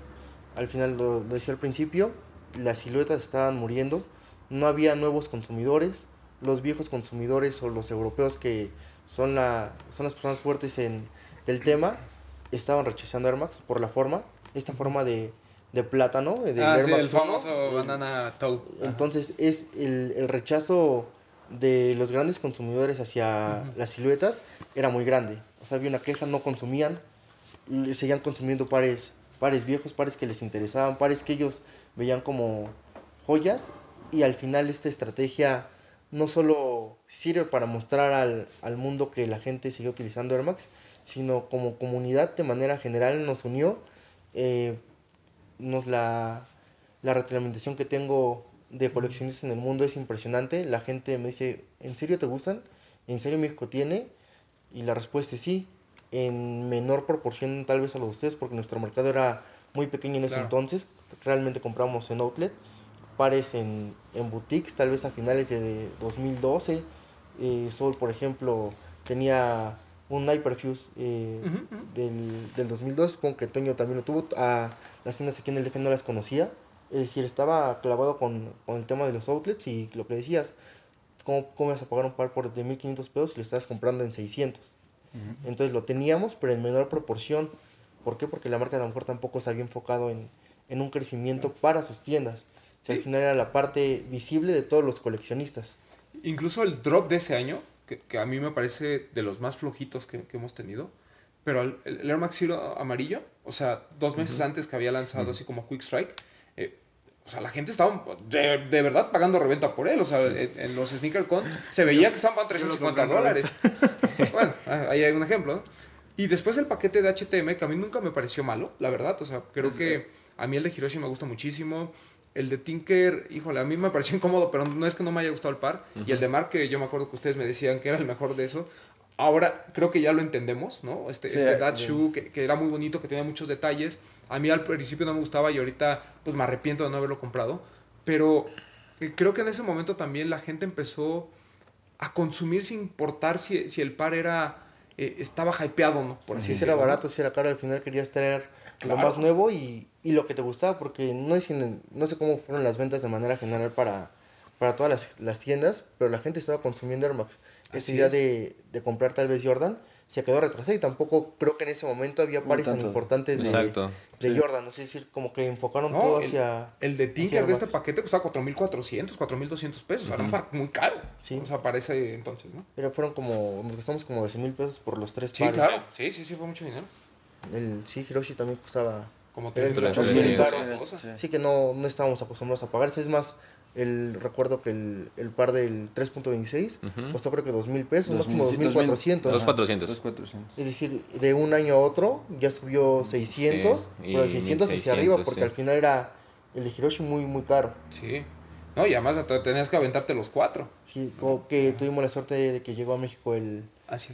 Al final lo, lo decía al principio, las siluetas estaban muriendo, no había nuevos consumidores, los viejos consumidores o los europeos que son, la, son las personas fuertes en el tema estaban rechazando Air Max por la forma, esta forma de, de plátano, del ah, Air sí, Max el famoso el- banana toe. entonces es el, el rechazo de los grandes consumidores hacia las siluetas era muy grande. O sea, había una queja, no consumían, seguían consumiendo pares, pares viejos, pares que les interesaban, pares que ellos veían como joyas y al final esta estrategia no solo sirve para mostrar al, al mundo que la gente sigue utilizando Air Max, sino como comunidad de manera general nos unió. eh, nos la, la que tengo de coleccionistas en el mundo es impresionante. La gente me dice, ¿en serio te gustan? ¿En serio México tiene? Y la respuesta es sí, en menor proporción tal vez a los de ustedes, porque nuestro mercado era muy pequeño en ese Claro. entonces. Realmente compramos en outlet, pares en, en boutiques, tal vez a finales de 2012. Eh, Sol, por ejemplo, tenía un Hyperfuse eh, Ujú, ujú. del, del 2002, supongo que Toño también lo tuvo. A las tiendas aquí en el DF no las conocía. Es decir, estaba clavado con, con el tema de los outlets y lo que decías, ¿cómo, cómo vas a pagar un par por de 1500 pesos si lo estás comprando en 600? Entonces lo teníamos, pero en menor proporción. ¿Por qué? Porque la marca a lo mejor tampoco se había enfocado en, en un crecimiento para sus tiendas. O sea, Sí. Al final era la parte visible de todos los coleccionistas. Incluso el drop de ese año, que, que a mí me parece de los más flojitos que, que hemos tenido, pero el, el Air Max Zero amarillo, o sea, dos meses antes que había lanzado así como Quick Strike, eh, o sea, la gente estaba de, de verdad pagando reventa por él. O sea, en, en los Sneaker Con se veía que estaban pagando 350 dólares. bueno, ah, ahí hay un ejemplo. ¿no? Y después el paquete de HTM, que a mí nunca me pareció malo, la verdad. O sea, creo que a mí el de Hiroshi me gusta muchísimo. El de Tinker, híjole, a mí me pareció incómodo, pero no es que no me haya gustado el par. Y el de Mark, que yo me acuerdo que ustedes me decían que era el mejor de eso. Ahora creo que ya lo entendemos, ¿no? Este, Sí, este que, que era muy bonito, que tenía muchos detalles. A mí al principio no me gustaba y ahorita pues me arrepiento de no haberlo comprado. Pero eh, creo que en ese momento también la gente empezó a consumir sin importar si, si el par era eh, estaba hypeado o no, por así Si era barato, si era caro, al final querías traer Claro. lo más nuevo y, y lo que te gustaba, porque no, es no sé cómo fueron las ventas de manera general para, para todas las, las tiendas, pero la gente estaba consumiendo Air Max. Esa idea es. de, de comprar tal vez Jordan se quedó retrasada y tampoco creo que en ese momento había pares tan importantes de, Exacto. de Sí. Jordan. Es decir, como que enfocaron No, todo el- hacia... El de Tinker de este paquete costaba 4.400, 4.200 pesos. Era un par muy caro. Sí. O sea, para ese entonces, ¿no? Pero fueron como, nos gastamos como 12 mil pesos por los tres Sí, pares. claro. Sí, sí, sí, fue mucho dinero. El, sí, Hiroshi también costaba Como Tres, 3.800 tres, tres, pesos. sí. Sí. Sí que no, no estábamos acostumbrados a pagar. Es más, el recuerdo que el, el par del 3.26 Ujú. costó creo que 2 mil pesos, más 2000, como sí, 2.400. Dos Ajá, cuatrocientos. dos cuatrocientos. Es decir, de un año a otro ya subió 600, Sí, pero de y 600 hacia 1600, arriba, porque sí. al final era el de Hiroshi muy, muy caro. Sí. No, y además tenías que aventarte los cuatro. Sí, como que tuvimos la suerte de que llegó a México el,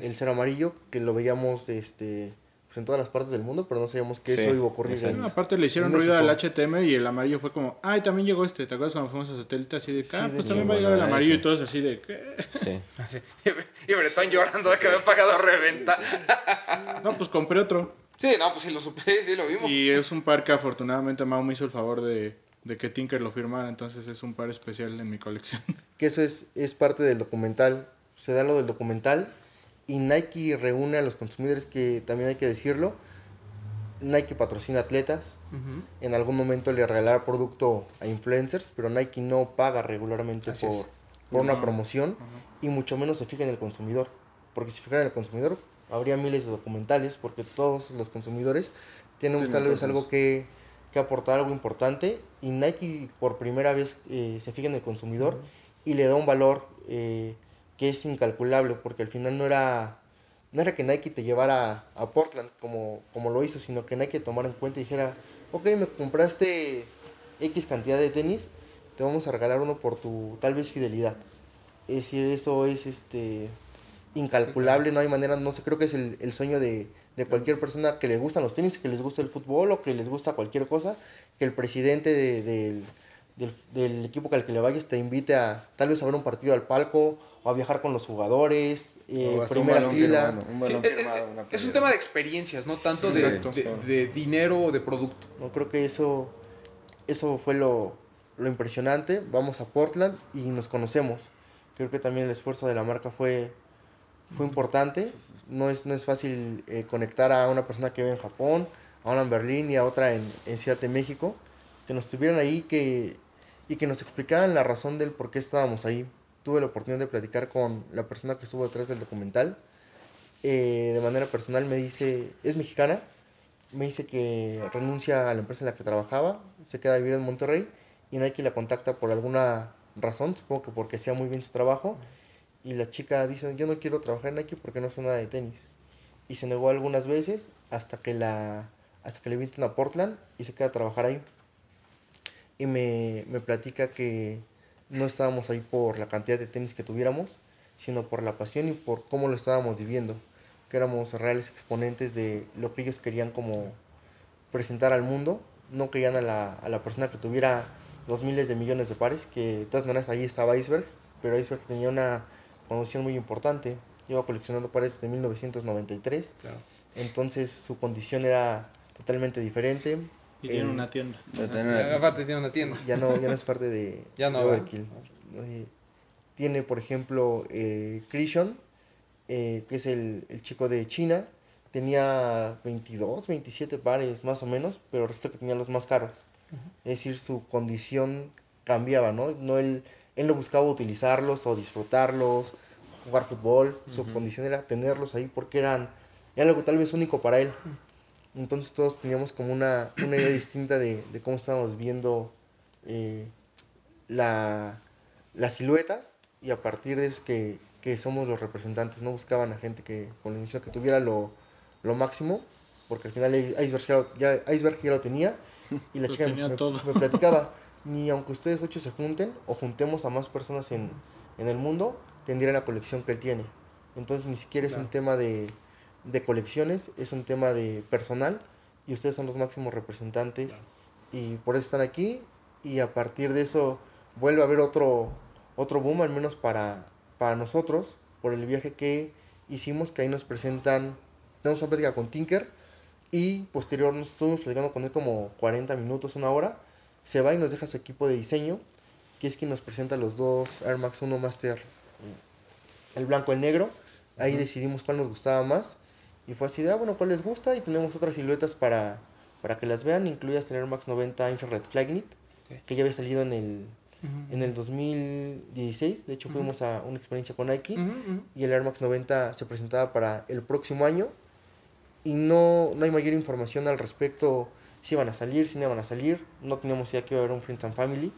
el cero amarillo, que lo veíamos este, pues en todas las partes del mundo, pero no sabíamos que Sí, eso iba a ocurrir. en- No, aparte le hicieron ruido al. HTM y el amarillo fue como, ay, también llegó este. ¿Te acuerdas cuando fuimos a satélite así de, Sí, ah, pues también va a llegar el amarillo eso. y todos así de, ¿qué? Sí. Así. Y Bretón llorando de que había pagado reventa. No, pues compré otro. Sí, no, pues sí lo supe, sí, sí lo vimos. Y es un par que afortunadamente Mau me hizo el favor de, de que Tinker lo firmara, entonces es un par especial en mi colección. que eso es, es parte del documental. se da lo del documental y Nike reúne a los consumidores que también hay que decirlo. Nike patrocina atletas. En algún momento le regalará producto a influencers, pero Nike no paga regularmente Así por, una promoción y mucho menos se fija en el consumidor. Porque si fijara en el consumidor, habría miles de documentales, porque todos los consumidores tienen Tienen tal vez algo que, que aportar, algo importante. Y Nike por primera vez eh, se fija en el consumidor y le da un valor eh, que es incalculable, porque al final no era, no era que Nike te llevara a Portland como, como lo hizo, sino que Nike tomara en cuenta y dijera, ok, me compraste X cantidad de tenis, te vamos a regalar uno por tu tal vez fidelidad. Es decir, eso es este incalculable, no hay manera, no sé, creo que es el, el sueño de, de cualquier persona que le gustan los tenis, que les gusta el fútbol o que les gusta cualquier cosa, que el presidente de- del, del, del equipo al que le vayas te invite a tal vez a ver un partido al palco o a viajar con los jugadores, eh, un primera balón fila. firmado, un Sí, balón firmado, una es un tema de experiencias, no tanto de dinero o de producto. No creo que eso, eso fue lo, lo impresionante. Vamos a Portland y nos conocemos. Creo que también el esfuerzo de la marca fue, fue importante. No es, no es fácil eh, conectar a una persona que vive en Japón, a una en Berlín y a otra en, en Ciudad de México. Que nos tuvieran ahí que, y que nos explicaran la razón del por qué estábamos ahí. Tuve la oportunidad de platicar con la persona que estuvo detrás del documental. Eh, de manera personal me dice, es mexicana, me dice que renuncia a la empresa en la que trabajaba, se queda a vivir en Monterrey y Nike la contacta por alguna razón, supongo que porque hacía muy bien su trabajo. Y la chica dice, yo no quiero trabajar en Nike porque no sé nada de tenis. Y se negó algunas veces hasta que la hasta que le invitan a Portland y se queda a trabajar ahí. Y me, me platica que no estábamos ahí por la cantidad de tenis que tuviéramos, sino por la pasión y por cómo lo estábamos viviendo. Que éramos reales exponentes de lo que ellos querían como presentar al mundo. No querían a la, a la persona que tuviera dos miles de millones de pares, que de todas maneras ahí estaba Iceberg, pero Iceberg tenía una condición muy importante. Lleva coleccionando pares desde 1993, Claro. entonces su condición era totalmente diferente. Y tiene una tienda. De tener- Aparte tiene una tienda. ya no, ya no es parte de, Ya no, de ¿verdad? Overkill. Eh, tiene, por ejemplo, eh, Krishon, eh, que es el, el chico de China. Tenía 22, 27 pares más o menos, pero resulta que tenía los más caros. Es decir, su condición cambiaba, ¿no? no él, él no buscaba utilizarlos o disfrutarlos, jugar fútbol. Su condición era tenerlos ahí porque eran, era algo tal vez único para él. Entonces todos teníamos como una, una idea distinta de, de cómo estábamos viendo eh, la, las siluetas y a partir de eso que, que somos los representantes, no buscaban a gente que con la intención que tuviera lo, lo máximo, porque al final Iceberg ya, lo- ya, Iceberg ya lo tenía y la Lo chica me, platicaba, ni aunque ustedes ocho se junten o juntemos a más personas en, en el mundo, tendrían la colección que él tiene. Entonces ni siquiera es un tema de, de colecciones, es un tema de personal y ustedes son los máximos representantes y por eso están aquí y a partir de eso vuelve a haber otro otro boom al menos para para nosotros por el viaje que hicimos que ahí nos presentan tenemos una plática con Tinker y posterior nos estuvimos platicando con él como 40 minutos una hora se va y nos deja su equipo de diseño que es quien nos presenta los dos Air Max 1 Master el blanco y el negro ahí decidimos cuál nos gustaba más y fue así de, ah, bueno, ¿cuál les gusta? Y tenemos otras siluetas para, para que las vean, incluidas el Air Max 90 Infrared Flyknit, Ok. que ya había salido en el, en el 2016. De hecho, fuimos a una experiencia con Nike Ujú, ujú. y el Air Max 90 se presentaba para el próximo año. Y no, no hay mayor información al respecto si iban a salir, si no iban a salir. No teníamos idea que iba a haber un Friends and Family.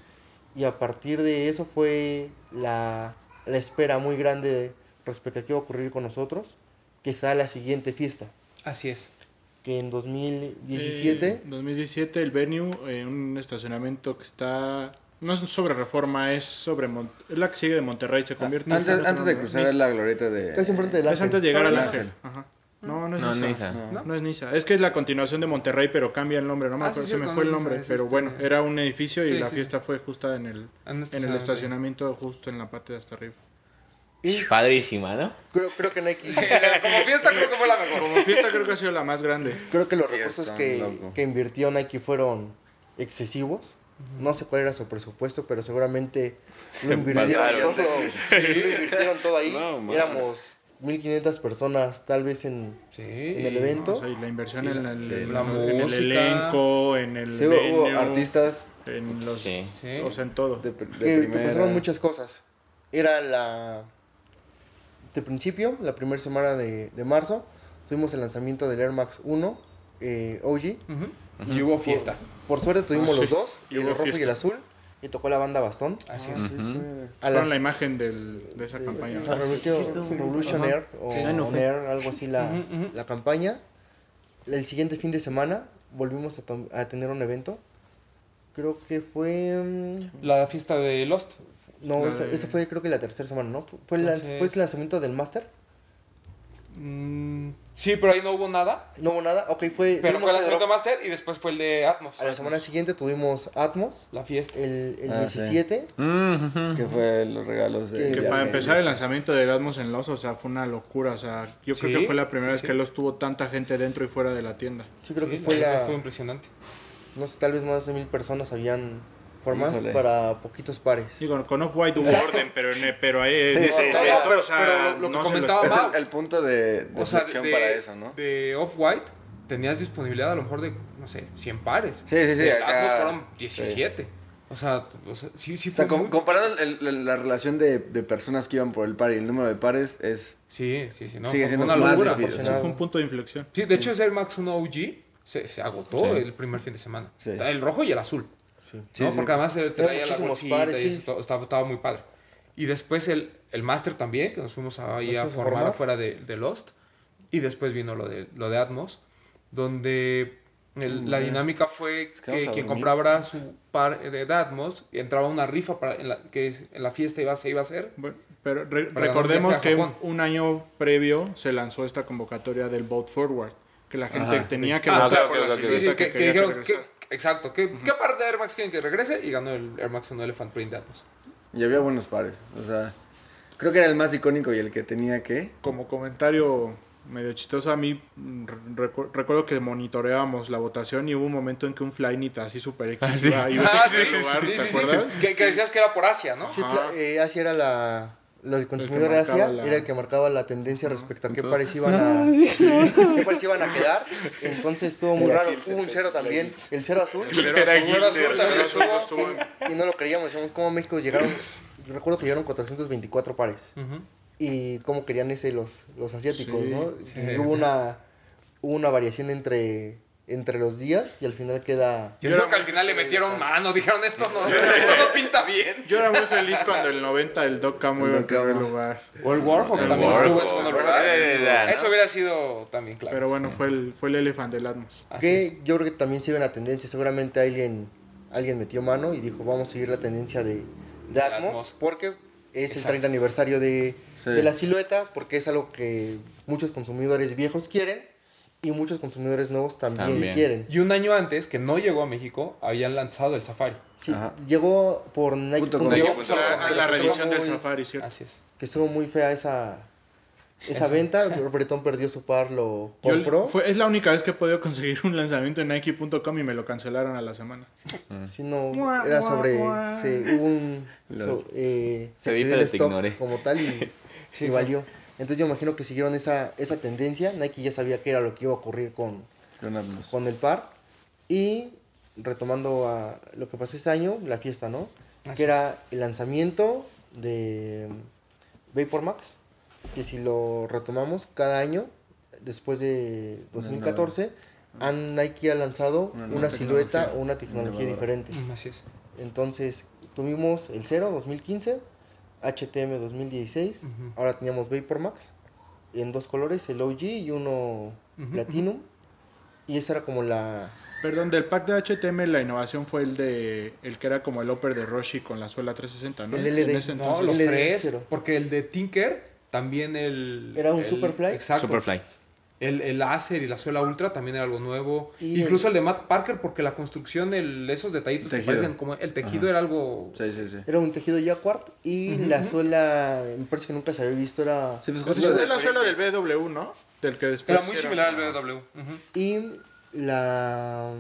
Y a partir de eso fue la, la espera muy grande respecto a qué iba a ocurrir con nosotros, que sea la siguiente fiesta Así es. que en 2017 Eh, 2017 el venue, eh, un estacionamiento que está... No es sobre reforma, es sobre... Mon- es la que sigue de Monterrey, se convierte... Antes, antes de cruzar la glorieta de... casi enfrente del Es Ángel. antes de llegar al el Ángel. Ángel. Ajá. No, no es No, Niza. Niza. No. No es Niza. Es que es la continuación de Monterrey, pero cambia el nombre. No me Ah, acuerdo, sí, se me fue el no, nombre. es pero este- bueno, era un edificio y Sí, la sí, fiesta fue justa en el, En, este en el estacionamiento. estacionamiento, justo en la parte de hasta arriba. Y Padrísima, ¿no? creo, creo que Nike Sí, como fiesta creo que fue la mejor. Como fiesta creo que ha sido la más grande. creo que los recursos que, loco. que invirtió Nike fueron excesivos No sé cuál era su presupuesto, pero seguramente lo invirtieron pasaron. todo. lo invirtieron todo ahí. No, más. Éramos 1500 personas tal vez en, Sí. en el evento. O sea, y la inversión Y en, el, sí, en la el- en el música. elenco, en el Sí, hubo, hubo venue, artistas en los, Sí. Sí. o sea, en todo. de, de que, que primera. pasaron muchas cosas. Era la... De principio, la primera semana de, de marzo, tuvimos el lanzamiento del Air Max 1 eh, OG. Y hubo fiesta. Por suerte tuvimos Ah, sí. los dos, Y el rojo y el azul, y tocó la banda Bastón. Así Ah, es. sí, Ujú. fue. A las, la imagen del, de esa campaña. Ah, Revolution, Revolution Air o Sí. Ah, no. Air, algo así la, la campaña. El siguiente fin de semana volvimos a, tom- a tener un evento. Creo que fue... mm, La fiesta de Lost. No, esa, de- esa fue creo que la tercera semana, ¿no? Fue el, Entonces- fue el lanzamiento del Master. Mm, sí, pero ahí no hubo nada. No hubo nada. Ok, fue... Pero fue el el lanzamiento. Master y después fue el de Atmos. A la semana siguiente tuvimos Atmos. La fiesta. El, el Ah, sí. 17. Ujú. Que fue los regalos de. Que Que para empezar el lanzamiento de Erasmus en Los, o sea, fue una locura. O sea, yo creo que fue la primera sí, vez sí. que los tuvo tanta gente dentro y fuera de la tienda. Sí, creo Sí, que fue la... Estuvo impresionante. No sé, tal vez más de mil personas habían formado Híjole. para poquitos pares. Digo, con Off-White hubo orden, pero en, pero ahí, en Sí, ese no, evento, pero- o sea, pero lo- lo que no se comentaba- Es Mau. el, el punto de, de O sea, de, para eso, ¿no? de Off-White tenías disponibilidad a lo mejor de, no sé, 100 pares. Sí, sí, sí, De acá- Atmos fueron 17. O sea, o sea, sí, sí O fue sea, com- muy- comparando el- el- la relación de, de personas que iban por el par y el número de pares es... Sí, sí, sí, no, Sigue siendo una más locura. difícil. Eso fue un punto de inflexión. Sí, de hecho ese Air Max 1 OG se, se agotó Sí. el primer fin de semana. Sí. El rojo y el azul. Sí. ¿no? sí. Porque además eh, traía la muchísimos bolsita pares, y sí. eso, estaba, estaba muy padre. Y después el, el Master también, que nos fuimos ahí Nos a formar formar. afuera de, de Lost. Y después vino lo de, lo de Atmos, donde el- la dinámica fue que que, a quien dormir. comprara su par de, de Atmos y entraba una rifa para, en la, que en la fiesta iba, se iba a hacer. Bueno, pero re- recordemos que un año previo se lanzó esta convocatoria del Vote Forward, que la gente Ajá. tenía que Ah, votar claro, por claro, la claro, Sí, sí, silueta que, que quería dijeron, exacto, ¿qué, ¿qué par de Air Max quieren que regrese? Y ganó el Air Max 1 Elephant Print de Atmos. Y había buenos pares. O sea, creo que era el más icónico y el que tenía que... Como comentario medio chistoso, a mí mm, recu- recuerdo que monitoreábamos la votación y hubo un momento en que un Flyknit así super X iba, iba Ah, a sí, sí, lugar, sí, ¿te sí, sí. acuerdas? Que, que decías que era por Asia, ¿no? Sí, eh, Asia era la... Del consumidor de Asia la- era el que marcaba la tendencia respecto a qué pares iban a, qué pares iban a quedar. Entonces estuvo muy raro. Hubo un cero también, el cero azul. El también azul estuvo. Y, no lo creíamos, decíamos cómo México llegaron, yo recuerdo que llegaron 424 pares. Y cómo querían ese los, los asiáticos, Sí, ¿no? sí. Y hubo una, hubo una variación entre, entre los días y al final queda... Yo creo que al final le metieron mano, dijeron esto no, esto no pinta bien. Yo era muy feliz cuando el 90 el Doc Camo El iba en primer lugar. O el Warhawk El también estuvo en Warhawk. lugar. Eh. Eso hubiera sido también claro. Pero bueno, fue el, fue el Elephant del Atmos. Así que yo creo que también sigue una tendencia. Seguramente alguien, alguien metió mano y dijo, vamos a seguir la tendencia de, de Atmos, Atmos. porque es Exacto. el 30 aniversario de, Sí. de la silueta, porque es algo que muchos consumidores viejos quieren y muchos consumidores nuevos también, También. quieren. Y un año antes, que no llegó a México, habían lanzado el Safari. Sí, Ajá. llegó por Nike. Junto con punto pues, La, la del muy- Safari, ¿cierto? Así es. que estuvo muy fea esa, esa venta. Bretón perdió su par, lo Yo- compró. fue- es la única vez que he podido conseguir un lanzamiento en Nike.com y me lo cancelaron a la semana. Sí, no, era sobre. Se, hubo un. so- eh, se vi, excedió pero el te stock ignoré. como tal y, y valió. Entonces yo imagino que siguieron esa, esa tendencia. Nike ya sabía que era lo que iba a ocurrir con, Con el par. Y retomando a lo que pasó este año, la fiesta, ¿no? Así que era el lanzamiento de Vapor Max. Que si lo retomamos cada año, después de 2014, han, Nike ha lanzado Una una, silueta o una tecnología diferente. Mm, Así es. Entonces, tuvimos el 0 2015, HTM 2016, Ujú. ahora teníamos Vapor Max en dos colores, el OG y uno Ujú, Platinum. Y esa era como la... Perdón, del pack de HTM la innovación fue el de el que era como el upper de Roshi con la suela 360, ¿no? El LD. En ese No, entonces. los LD tres. cero. Porque el de Tinker, también el. ¿Era un el- Superfly? Exacto. Superfly. El, el Acer y la suela Ultra también era algo nuevo. Y Incluso el... de Matt Parker, porque la construcción, el, esos detallitos que parecen como. El tejido Ajá. era algo. Sí, sí, sí. Era un tejido Jacquard y la suela, me parece que nunca se había visto, era... Sí, pues, Pues es la suela del BW, ¿no? Del que después Era muy similar al BW. Y la...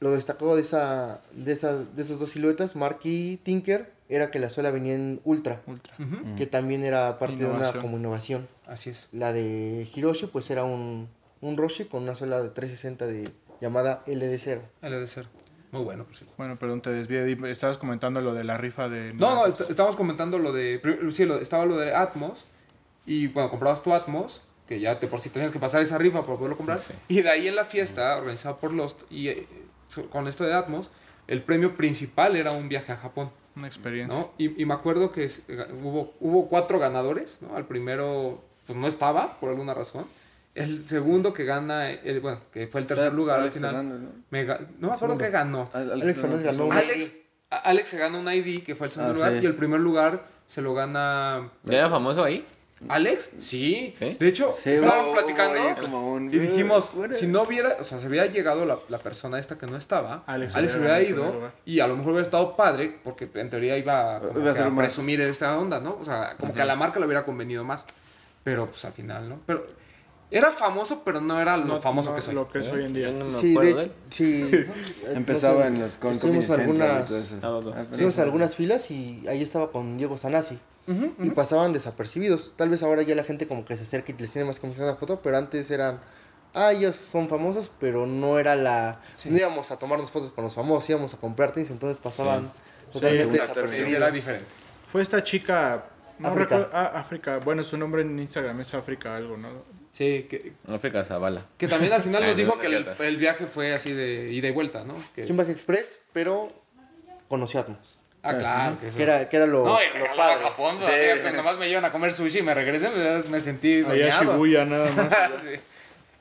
lo destacado de, esa, de, esas, de esas dos siluetas, Mark y Tinker, era que la suela venía en Ultra, que también era parte de una como innovación. Así es. La de Hiroshi, pues era un, un Roshi con una suela de 360 de, llamada LD0. LD0. Muy bueno, por cierto. Bueno, perdón, te desvié. Estabas comentando lo de la rifa de... No, no, est- estábamos comentando lo de. Sí, lo- estaba lo de Atmos. Y bueno, comprabas tu Atmos, que ya te por si tenías que pasar esa rifa para poderlo comprar. Sí. Y de ahí en la fiesta, organizada por Lost, y eh, con esto de Atmos, el premio principal era un viaje a Japón. Una experiencia. ¿no? Y, y me acuerdo que es- hubo, hubo cuatro ganadores, ¿no? Al primero, pues no estaba, por alguna razón. El segundo que gana, el, bueno, que fue el tercer lugar al final. Fernández, ¿no? me ga- no me acuerdo que ganó. Al- Alex Fernández ganó un Alex, Alex se gana un ID, que fue el segundo Ah, lugar, sí. y el primer lugar se lo gana... ¿Ya era famoso ahí? ¿Alex? Sí. ¿Sí? De hecho, Sí, estábamos platicando como un- y dijimos, Fuera. si no hubiera, o sea, se hubiera llegado la, la persona esta que no estaba, Alex Alex, hubiera ido y a lo mejor hubiera estado padre, porque en teoría iba, como a que a presumir esta onda, ¿no? O sea, como que a la marca le hubiera convenido más. Pero pues al final, ¿no? Pero era famoso, pero no era lo No- famoso no que soy. Lo que es hoy en día. No me Sí, acuerdo de de, él. sí. Empezaba no sé, en los y algunas. Ah. Ah, en algunas filas y ahí estaba con Diego Sanasi. Ujú, Y pasaban desapercibidos. Tal vez ahora ya la gente como que se acerca y les tiene más confianza en la foto, pero antes eran, ah, ellos son famosos, pero no era la... Sí. No íbamos a tomarnos fotos con los famosos, íbamos a comprar tenis, entonces pasaban totalmente Sí, Sí, desapercibidos. era diferente. Fue esta chica... No África. ah, África. Bueno, su nombre en Instagram es África algo, ¿no? Sí, que, África Zavala. que también al final Ah, nos no, dijo que el, viaje fue así de ida y vuelta, ¿no? Que, Chimbac Express, pero conoció a Atmos. ah, claro. Que, era, que era lo, no, y lo a padre. Japón, o sea, que nomás me llevan a comer sushi y me regresé, me, sentí Allá a soñado. Shibuya nada más. Sí.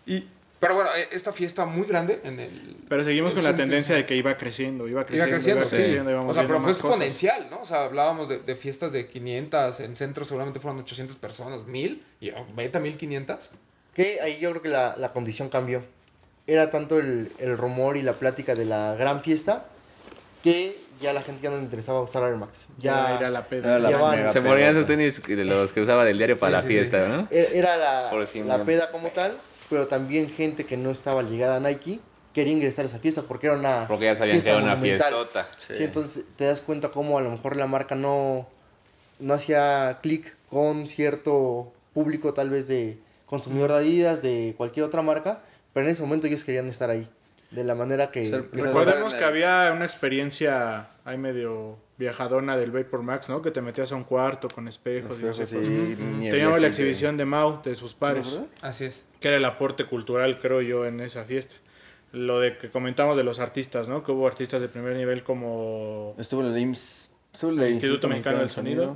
Y, pero bueno, eh, esta fiesta muy grande en el... Pero seguimos con la tendencia de que iba creciendo, iba Iba creciendo, creciendo, iba sí. creciendo, íbamos O sea, pero fue más cosas. exponencial, ¿no? O sea, hablábamos de, de fiestas de 500, en centro seguramente fueron 800 personas, 1000, y oh, vete a 1500. Que ahí yo creo que la, la condición cambió. Era tanto el, el rumor y la plática de la gran fiesta que ya la gente ya no le interesaba usar Air Max. Ya era la Era peda. la Ya van. Se ponían sus tenis de los que usaba del diario para Sí, la sí, fiesta, ¿no? e- era la, sí la peda como tal, pero también gente que no estaba ligada a Nike quería ingresar a esa fiesta porque era una Porque ya sabían que era una fiestota. Sí. entonces te das cuenta cómo a lo mejor la marca no, no hacía clic con cierto público tal vez de consumidor de Adidas, de cualquier otra marca, pero en ese momento ellos querían estar ahí. De la manera que... Recordemos que había una experiencia ahí medio viajadona del Vapor Max, ¿no? Que te metías a un cuarto con espejos y Espejos Teníamos la exhibición de Mau, de sus pares. Así es. que era el aporte cultural, creo yo, en esa fiesta. Lo de que comentamos de los artistas, ¿no? Que hubo artistas de primer nivel como... Estuvo en el IMSS. estuvo en el Instituto Mexicano del Sonido.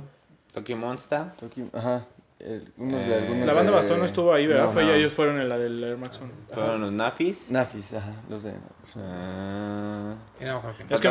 Toki Monster. Tokio- Ajá. El- unos de Eh, algunos La banda de- Bastón no estuvo ahí, ¿verdad? No, Fue no. ellos fueron en la del Air Max One. Fueron los Nafis. Nafis, ajá. Los de... Ah, no. Es que,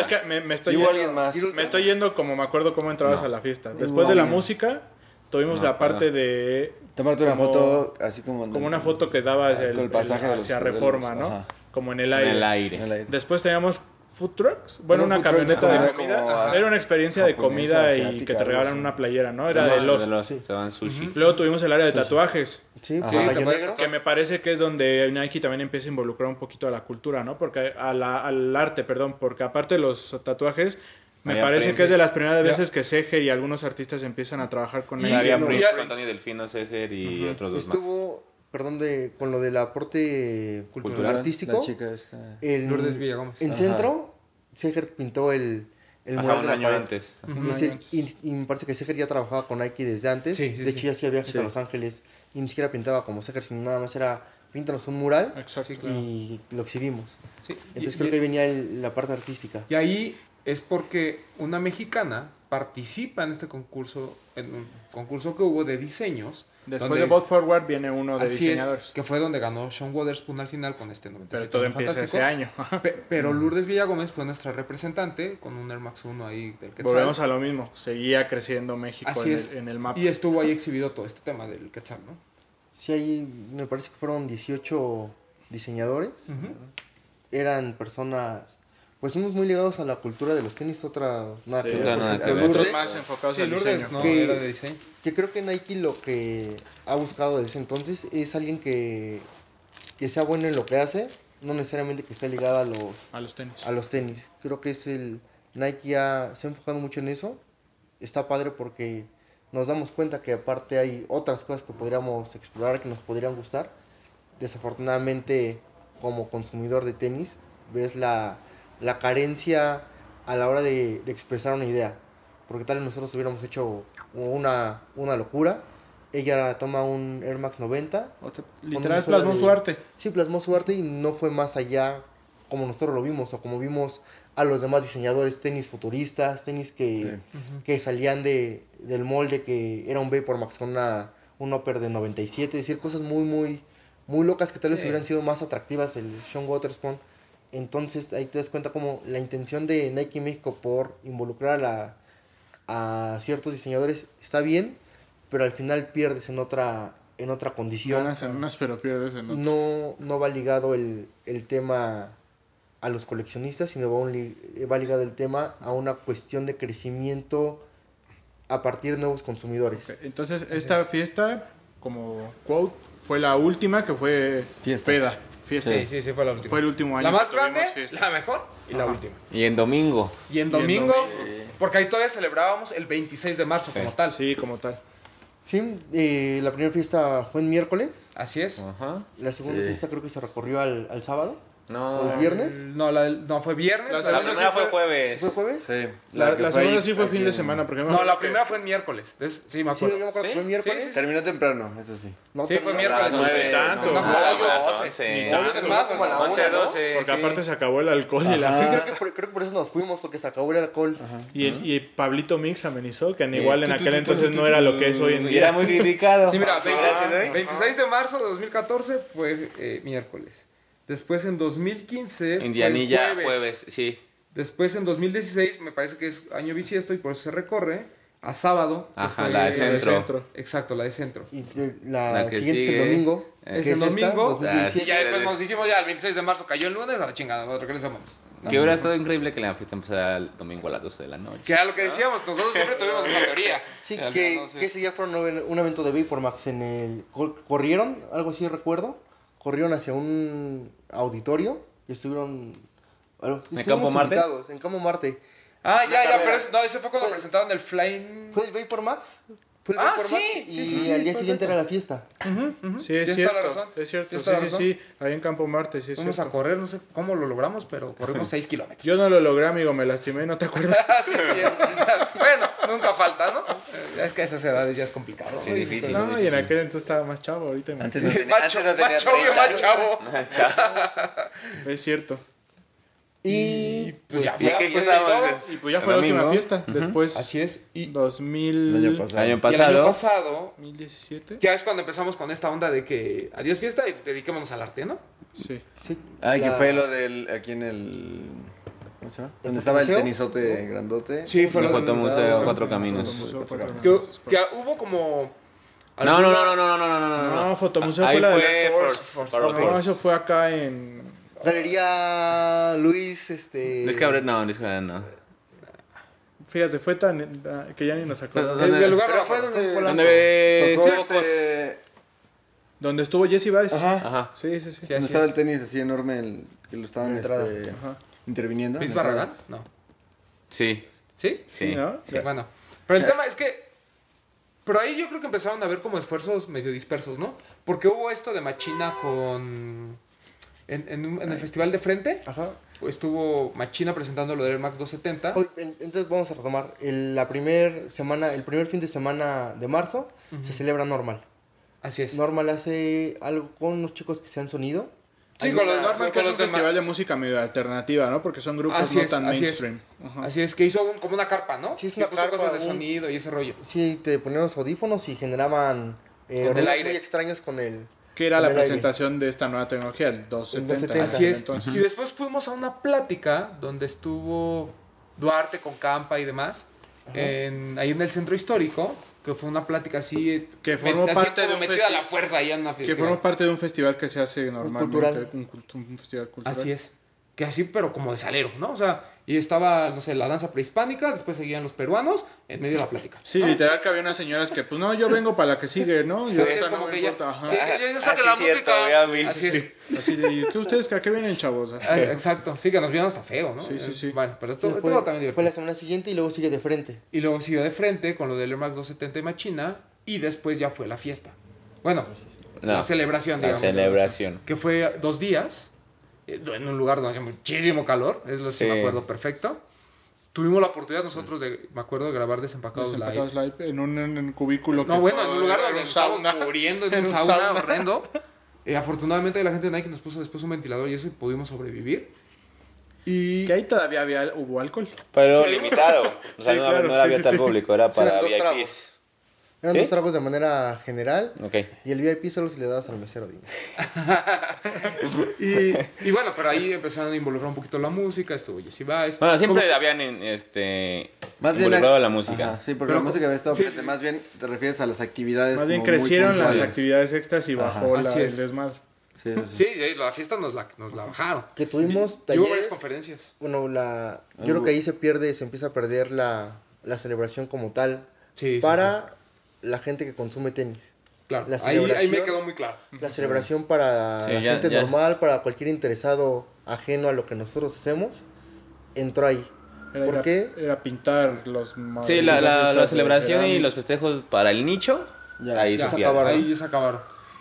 es que- me, me estoy Y hubo yendo, alguien más. me estoy yendo como me acuerdo cómo entrabas No. a la fiesta. Después de la música, tuvimos No, la parte de Tomarte una Como- foto así como... como una foto que daba hacia, el, pasaje hacia los- Reforma, ¿no? ajá. Como en el aire. en el aire. Después teníamos food trucks. Bueno, Era una truck camioneta de comida, Era una experiencia de comida y que te así. una playera, ¿no? Era De los, de. Luego tuvimos el área de tatuajes, Sí, Negro. que me parece que es donde Nike también empieza a involucrar un poquito a la cultura, ¿no? Porque a la- al arte, perdón, porque aparte de los tatuajes, me Ahí parece que es de las primeras veces que Seger y algunos artistas empiezan a trabajar con. Había no, Prince con Tony Delfino, Seger y otros dos más. Estuvo, perdón, de, con lo del aporte Cultural. artístico. La chica esta... En, Lourdes Villagómez. En Ajá. centro, Seger pintó el, el Ajá, mural un año antes. Un Y, año ese- antes. y- y me parece que Seger ya trabajaba con Nike desde antes. Sí, sí, de sí. hecho, ya hacía viajes Sí. a Los Ángeles y ni siquiera pintaba como Seger, sino nada más era píntanos un mural Exacto. Sí, claro. y lo exhibimos. Sí. Entonces Y- creo y- que ahí venía el- la parte artística. Y ahí es porque una mexicana participa en este concurso, en un concurso que hubo de diseños. Después donde- de Bot Forward viene uno de Así es, diseñadores. que fue donde ganó Sean Wotherspoon al final con este 97. Pero todo empieza fantástico. ese año. Pe- pero Lourdes Villagómez fue nuestra representante con un Air Max 1 ahí del Quetzal. Volvemos a lo mismo. Seguía creciendo México Así en, es. el, en el mapa. Y estuvo ahí exhibido todo este tema del Quetzal, ¿no? Sí, ahí me parece que fueron 18 diseñadores. Eran personas, pues unos muy ligados a la cultura de los tenis, otra nada que Sí, ver, otra porque nada que ver. Lourdes, más enfocados Sí, al Lourdes diseño. no Que- era de diseño. que creo que Nike lo que ha buscado desde ese entonces es alguien que, que sea bueno en lo que hace, no necesariamente que esté ligada a los, A los tenis. a los tenis. Creo que es el Nike ya se ha enfocado mucho en eso. Está padre porque nos damos cuenta que aparte hay otras cosas que podríamos explorar, que nos podrían gustar. Desafortunadamente, como consumidor de tenis, ves la, la carencia a la hora de, de expresar una idea. Porque tal vez nosotros hubiéramos hecho una, una locura. Ella toma un Air Max 90 O sea, con literal plasmó de- su arte. Sí, plasmó su arte y no fue más allá como nosotros lo vimos o como vimos a los demás diseñadores, tenis futuristas, tenis que, que salían de, del molde que era un Vapor Max con una, un upper de 97, es decir, cosas muy, muy, muy locas que tal vez Sí. hubieran sido más atractivas el Sean Waterspoon. Entonces ahí te das cuenta como la intención de Nike México por involucrar a, la, a ciertos diseñadores está bien, pero al final pierdes en otra, en otra condición Ganas en unas, pero pierdes en otras. no, no va ligado el, el tema a los coleccionistas, sino va, un va ligado el tema a una cuestión de crecimiento a partir de nuevos consumidores. Entonces, esta fiesta, como quote, fue la última que fue Fiesta. peda. Fiesta. Sí, sí, sí, fue la última. Fue el último año. La más grande, fiesta. la mejor y la última. Y en domingo. Y en en domingo, domingo. porque ahí todavía celebrábamos el 26 de marzo como tal. Sí, como tal. Sí, eh, la primera fiesta fue en miércoles, Así es. Ajá. la segunda Sí. fiesta creo que se recorrió al, al sábado, No. o el viernes, No, la del- no, fue viernes. La la segunda primera sí fue fue- jueves. ¿fue jueves? Sí. La, que la fue segunda ahí- sí fue aquí fin de en- semana. Porque No, la primera fue en miércoles. Es- sí, me Sí, acuerdo. yo me acuerdo que ¿Sí? fue miércoles. Sí, sí, Terminó temprano, eso sí. No, Sí, fue terminó- miércoles. A las nueve. tanto. No, No, como a las a las 12. 11. Ni tanto, Es más, como a la 11, una, ¿no? 12. Porque sí. aparte se acabó el alcohol y la Sí, Ajá. creo que, por, creo que por eso nos fuimos, porque se acabó el alcohol. Y, el- y Pablito Mix amenizó, que Sí. igual en aquel entonces no era lo que es hoy en Y era día. muy criticado. Sí, mira, Sí, 20 gracias, güey. 26 de marzo de 2014 fue eh, miércoles. Después en 2015 fue Indianilla, jueves. jueves. sí. Después en 2016 me parece que es año bisiesto y por eso se recorre a sábado. Ajá, fue- la de La de centro. centro. Exacto, la de centro. Y la, La que siguiente es el domingo. Es el domingo. 2017. Y ya después nos dijimos ya el 26 de marzo cayó el lunes a la chingada, regresamos. Que hubiera estado increíble que la fiesta empezara el domingo a las 12 de la noche. Que era lo que decíamos, nosotros siempre tuvimos esa teoría. Sí, que, ese día fue un, even- un evento de Vapor Max en el... cor- Corrieron, algo así recuerdo, corrieron hacia un auditorio y estuvieron... bueno, estuvimos Campo Marte? En Campo Marte. Ah, ya, ya, pero es- no, ese fue cuando Fue- presentaron el Flying... ¿Fue el Vapor Max? Fue el Ah, sí, Max sí, y sí, sí, al día siguiente era la fiesta. Sí, es Tienes toda la cierto. razón. Es cierto. Sí, sí, la sí. Ahí en Campo Marte, sí es Fuimos a correr, no sé cómo lo logramos, pero corrimos 6 kilómetros. Yo no lo logré, amigo. Me lastimé, ¿no te acuerdas? Sí, sí. bueno, nunca falta, ¿no? Eh, Es que a esas edades ya es complicado. Sí, difícil. No, y en aquel entonces estaba más chavo. Ahorita me- Antes no tenía, Más, antes cho- no tenía más chavo y 30. más chavo. Es cierto. Pues pues, pues, y, pues, ya, fue, ya fue, y pues ya fue la última fiesta. Después. Así es. Y 2000. El año pasado. El año pasado. Ya es cuando empezamos con esta onda de que adiós fiesta y dediquémonos al arte, ¿no? Sí. sí. Ah, la... que fue lo del. Aquí en el. ¿Cómo se llama? Donde estaba el tenisote grandote. Sí, fue lo Foto Museo, Cuatro Caminos. Que hubo como. No, no, no, no, no, no, no, no. No, Fotomuseo fue la de. Force. No, eso fue acá en. Galería Luis, este... Luis Cabrera, no, Luis Cabrera no. Fíjate, fue tan... que ya ni nos acordamos. El lugar Pero fue donde. Focos? este. Donde estuvo Jesse Baez. Ajá. Ajá. Sí, sí, sí. Sí, Donde así estaba es. el tenis así enorme, el, que lo estaban La entrada. este, Ajá. interviniendo. ¿Luis en la entrada. Barragán? No. Sí, ¿Sí? sí. ¿no? Sí, bueno. Pero el tema es que. Pero ahí yo creo que empezaron a ver como esfuerzos medio dispersos, ¿no? Porque hubo esto de Machina con. En, en un- en el Festival de Frente Ajá. estuvo Machina presentando lo del Air Max 270. Oye, en- Entonces vamos a retomar. El, la primer semana, el primer fin de semana de marzo se celebra normal. Así es. Normal hace algo con unos chicos que se han sonido. Sí, Hay con una- los Normal que es un festival de música medio alternativa, ¿no? Porque son grupos Así no es, tan así es. mainstream. Ajá. Así es, que hizo un- como una carpa, ¿no? Sí, es una puso carpa, cosas de un- sonido y ese rollo. Sí, te ponían los audífonos y generaban eh, Con el ruidos aire. muy extraños con el... Que era la el aire. presentación de esta nueva tecnología, el 270. 270. Así es. Entonces, Y después fuimos a una plática donde estuvo Duarte con Campa y demás, en- ahí en el centro histórico, que fue una plática así. Que formó así parte de un metida a la fuerza ahí en una que forma parte de un festival que se hace normalmente. cultural. Un, cultu- un festival cultural. Así es. Que así, pero como de salero, ¿no? O sea, y estaba, no sé, la danza prehispánica, después seguían los peruanos, en medio de la plática. Sí, literal que había unas señoras que, pues no, yo vengo para la que sigue, ¿no? Y Sí, es no como me que ya, importa, sí, ya- la cierto, música. Así es. Así de, ¿qué ustedes que a qué vienen, chavos? Ah, Exacto, sí, que nos vieron hasta feo, ¿no? Sí, sí, Eh, sí. Bueno, pero esto, fue, todo también fue la divertido. semana siguiente y luego sigue de frente. Y luego siguió de frente con lo del Air Max 270 y Machina, y después ya fue la fiesta. Bueno, No, la celebración, la digamos. celebración. Que fue dos días, en un lugar donde hacía muchísimo calor, es lo que Sí. me acuerdo perfecto. Tuvimos la oportunidad nosotros de, me acuerdo, de grabar Desempacados, Desempacados Live. live en un, en un cubículo No, que bueno, en un lugar donde estábamos muriendo en En un un sauna, sauna. horrendo. Eh, afortunadamente la gente de Nike nos puso después un ventilador y eso y pudimos sobrevivir. Y Que ahí todavía había, hubo alcohol. Pero limitado. O sea, Sí, no, claro, no era sí, sí, abierto al sí. público, era Sí, para dos VIPs. Eran ¿Sí? dos tragos de manera general Ok. y el VIP solo se le dabas al mesero. dime. Y, y bueno, pero ahí empezaron a involucrar un poquito la música, estuvo Jesse Vice. Bueno, siempre habían en, este, Más bien involucrado a- la música. Ajá, sí, porque Pero la música había estado sí, presente. sí. Más bien te refieres a las actividades. Más bien como crecieron las actividades extras y bajó la, el desmadre. Sí, sí, sí. Sí, sí, la fiesta nos la, nos la bajaron. Que tuvimos Y hubo varias talleres. conferencias. Bueno, la, yo creo que ahí se pierde, se empieza a perder la, la celebración como tal Sí, sí, para la gente que consume tenis. Claro, la ahí, ahí me celebración- quedó muy claro. La celebración para Sí, la ya- gente ya. normal, para cualquier interesado ajeno a lo que nosotros hacemos, entró ahí. Era, ¿Por era- qué? Era pintar los Sí, la, la, la celebración y los festejos para el nicho, Ya, ahí Ya, se acabaron. Ahí se acabaron.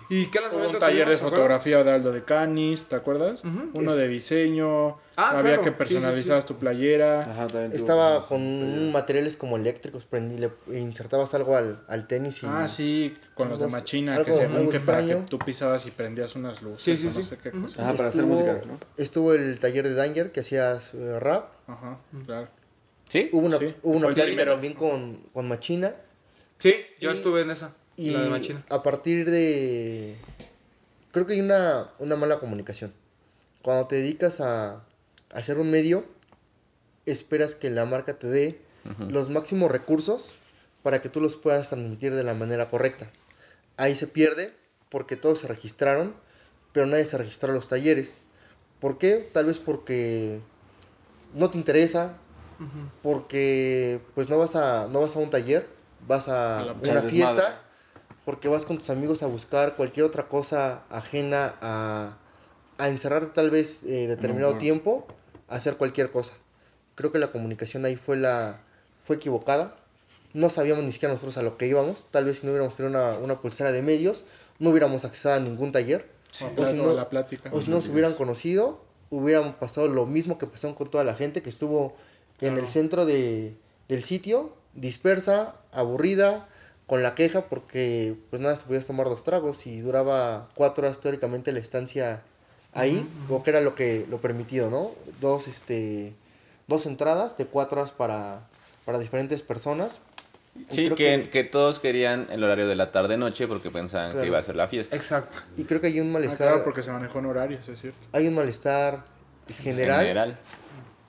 ¿Y qué lanzamiento un taller de fotografía de Aldo de Canis, ¿te acuerdas? Uno de diseño, Ah, había claro. que Sí, sí, personalizabas tu playera. Ajá, Estaba con un materiales como eléctricos, prendí- le insertabas algo al, al tenis y... Ah, sí, con los de Machina, algo- que según que para que tú pisabas y prendías unas luces Sí, sí, o no sí. sé qué cosa. Ajá, para hacer música, ¿no? Estuvo el taller de Danger que hacías eh, rap. Ajá, claro. ¿Sí? Hubo una, Sí, hubo una también con, con Machina. Sí, yo Y- estuve en esa. Y la de Machina. a partir de... Creo que hay una, una mala comunicación. Cuando te dedicas a, a hacer un medio, esperas que la marca te dé los máximos recursos para que tú los puedas transmitir de la manera correcta. Ahí se pierde porque todos se registraron, pero nadie se registró a los talleres. ¿Por qué? Tal vez porque no te interesa, porque pues no vas a, no vas a un taller, vas a, una fiesta, porque vas con tus amigos a buscar cualquier otra cosa ajena a, a encerrarte tal vez eh, determinado tiempo, a hacer cualquier cosa. Creo que la comunicación ahí fue, la, fue equivocada. No sabíamos ni siquiera nosotros a lo que íbamos. Tal vez si no hubiéramos tenido una, una pulsera de medios, no hubiéramos accesado a ningún taller. O, O si no- la plática. O si no se hubieran conocido, hubieran pasado lo mismo que pasó con toda la gente que estuvo en el centro de, del sitio, dispersa, aburrida, con la queja porque pues nada, te podías tomar dos tragos y duraba cuatro horas teóricamente la estancia ahí, o que era lo que lo permitido, ¿no? Dos, este, dos entradas de cuatro horas para, para diferentes personas. Sí, que, que todos querían el horario de la tarde-noche porque pensaban Claro. que iba a ser la fiesta. Exacto. Y creo que hay un Ah, malestar, claro, porque se manejó en horarios, es cierto. hay un malestar general General.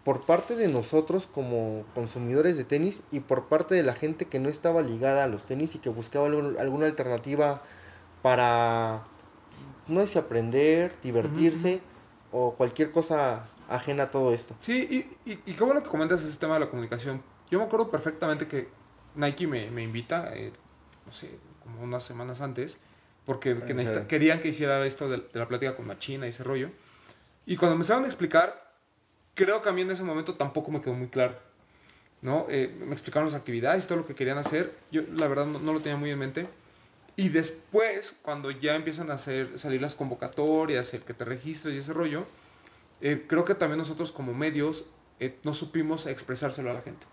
Por parte de nosotros como consumidores de tenis y por parte de la gente que no estaba ligada a los tenis y que buscaba alguna alternativa para, no sé aprender, divertirse o cualquier cosa ajena a todo esto. Sí, y, y, y qué bueno que comentas ese tema de la comunicación. Yo me acuerdo perfectamente que Nike me, me invita, eh, no sé, como unas semanas antes, porque que ¿En necesita- serio? querían que hiciera esto de, de la plática con Machina y ese rollo. Y cuando me empezaron a explicar, creo que a mí en ese momento tampoco me quedó muy claro. ¿no? Eh, me explicaron las actividades, todo lo que querían hacer. Yo, la verdad, no, no lo tenía muy en mente. Y después, cuando ya empiezan a hacer, salir las convocatorias, el que te registres y ese rollo, eh, creo que también nosotros como medios eh, no supimos expresárselo a la gente.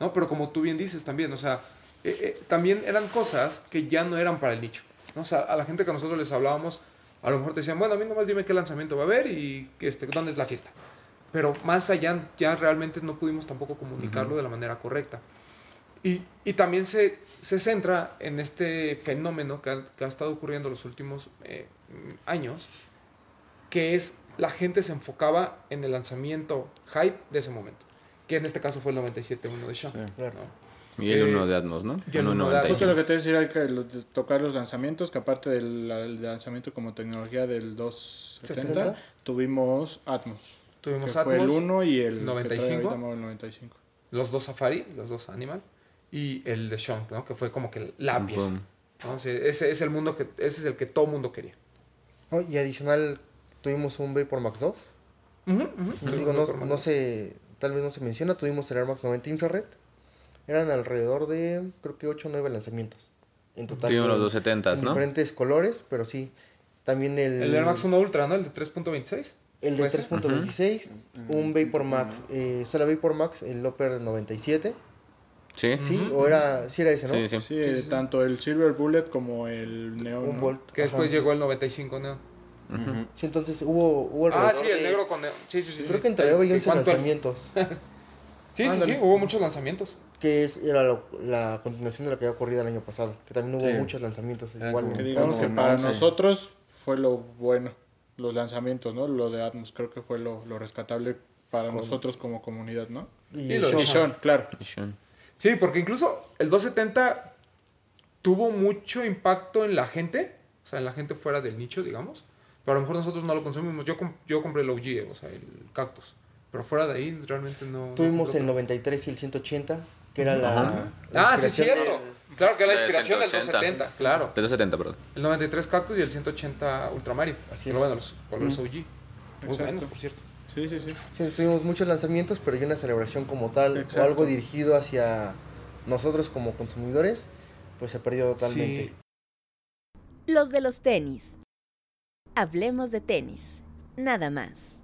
¿no? Pero como tú bien dices también, o sea, eh, eh, también eran cosas que ya no eran para el nicho. ¿no? O sea, a la gente que nosotros les hablábamos, a lo mejor te decían, bueno, a mí nomás dime qué lanzamiento va a haber y este, dónde es la fiesta. Pero más allá, ya realmente no pudimos tampoco comunicarlo de la manera correcta. Y, y también se, se centra en este fenómeno que ha, que ha estado ocurriendo los últimos eh, años, que es la gente se enfocaba en el lanzamiento hype de ese momento, que en este caso fue el 97.1 de Shaw. Sí. Claro. Y el Eh, uno de Atmos, ¿no? y el uno de Atmos. Justo 1.95. lo que te decía era que tocar los lanzamientos, que aparte del, del lanzamiento como tecnología del 270, 70. tuvimos Atmos. Tuvimos que fue el Atmos, 1 y el que trae 95. ahorita Mau, el 95. los dos Safari, los dos Animal, y el de Sean, ¿no? Que fue como que la pieza. Sea, ese es el mundo que, ese es el que todo mundo quería. Oh, y adicional, tuvimos un Vapor Max 2. Ujú, ujú. Digo, no, no se, tal vez no se menciona, tuvimos el Air Max 90 Infrared. Eran alrededor de, creo que 8 o 9 lanzamientos. En total. Tuvimos los en- 270, en ¿no? diferentes colores, pero sí. También el, El Air Max 1 Ultra, ¿no? El de 3.26. el de ¿Fue ese? 3.26, un Vapor Max, eh, solo Vapor Max, el Loper 97. Sí. Sí, o era, sí era ese, ¿no? Sí, sí. Sí, tanto el Silver Bullet como el Neon. Un ¿no? Volt. Que después Ajá. llegó el 95 Neon. Ujú. Sí, entonces hubo, hubo Ah, alrededor sí, el de- negro con Neon. Sí, sí, sí. Creo sí. que entre El- 9 y que 11 cuánto- lanzamientos. Sí, sí, sí, hubo muchos lanzamientos. Que es, era lo- la continuación de lo que había ocurrido el año pasado. Que también hubo Sí. muchos lanzamientos. Igual, Que digamos que para 11. nosotros fue lo bueno, los lanzamientos, ¿no? Lo de Atmos creo que fue lo, lo rescatable para nosotros como comunidad, ¿no? y y lo de Sean. Claro. Y Sean. Sí, porque incluso el 270 tuvo mucho impacto en la gente, o sea, en la gente fuera del nicho, digamos. Pero a lo mejor nosotros no lo consumimos. Yo, com- yo compré el OG, o sea, el cactus. Pero fuera de ahí realmente no. Tuvimos el otro. 93 y el 180, que era la. Ah, sí, es cierto. Claro que la De inspiración del 180. 270, claro. De 270, perdón. El 93 cactus y el 180 ultramario. Así Pero es. bueno, los colores OG. Muy Exacto. buenos, por cierto. Sí, sí, sí. Sí, tuvimos muchos lanzamientos, pero ya una celebración como tal, Exacto. o algo dirigido hacia nosotros como consumidores, pues se perdió totalmente. Sí. Los de los tenis. Hablemos de tenis. Nada más.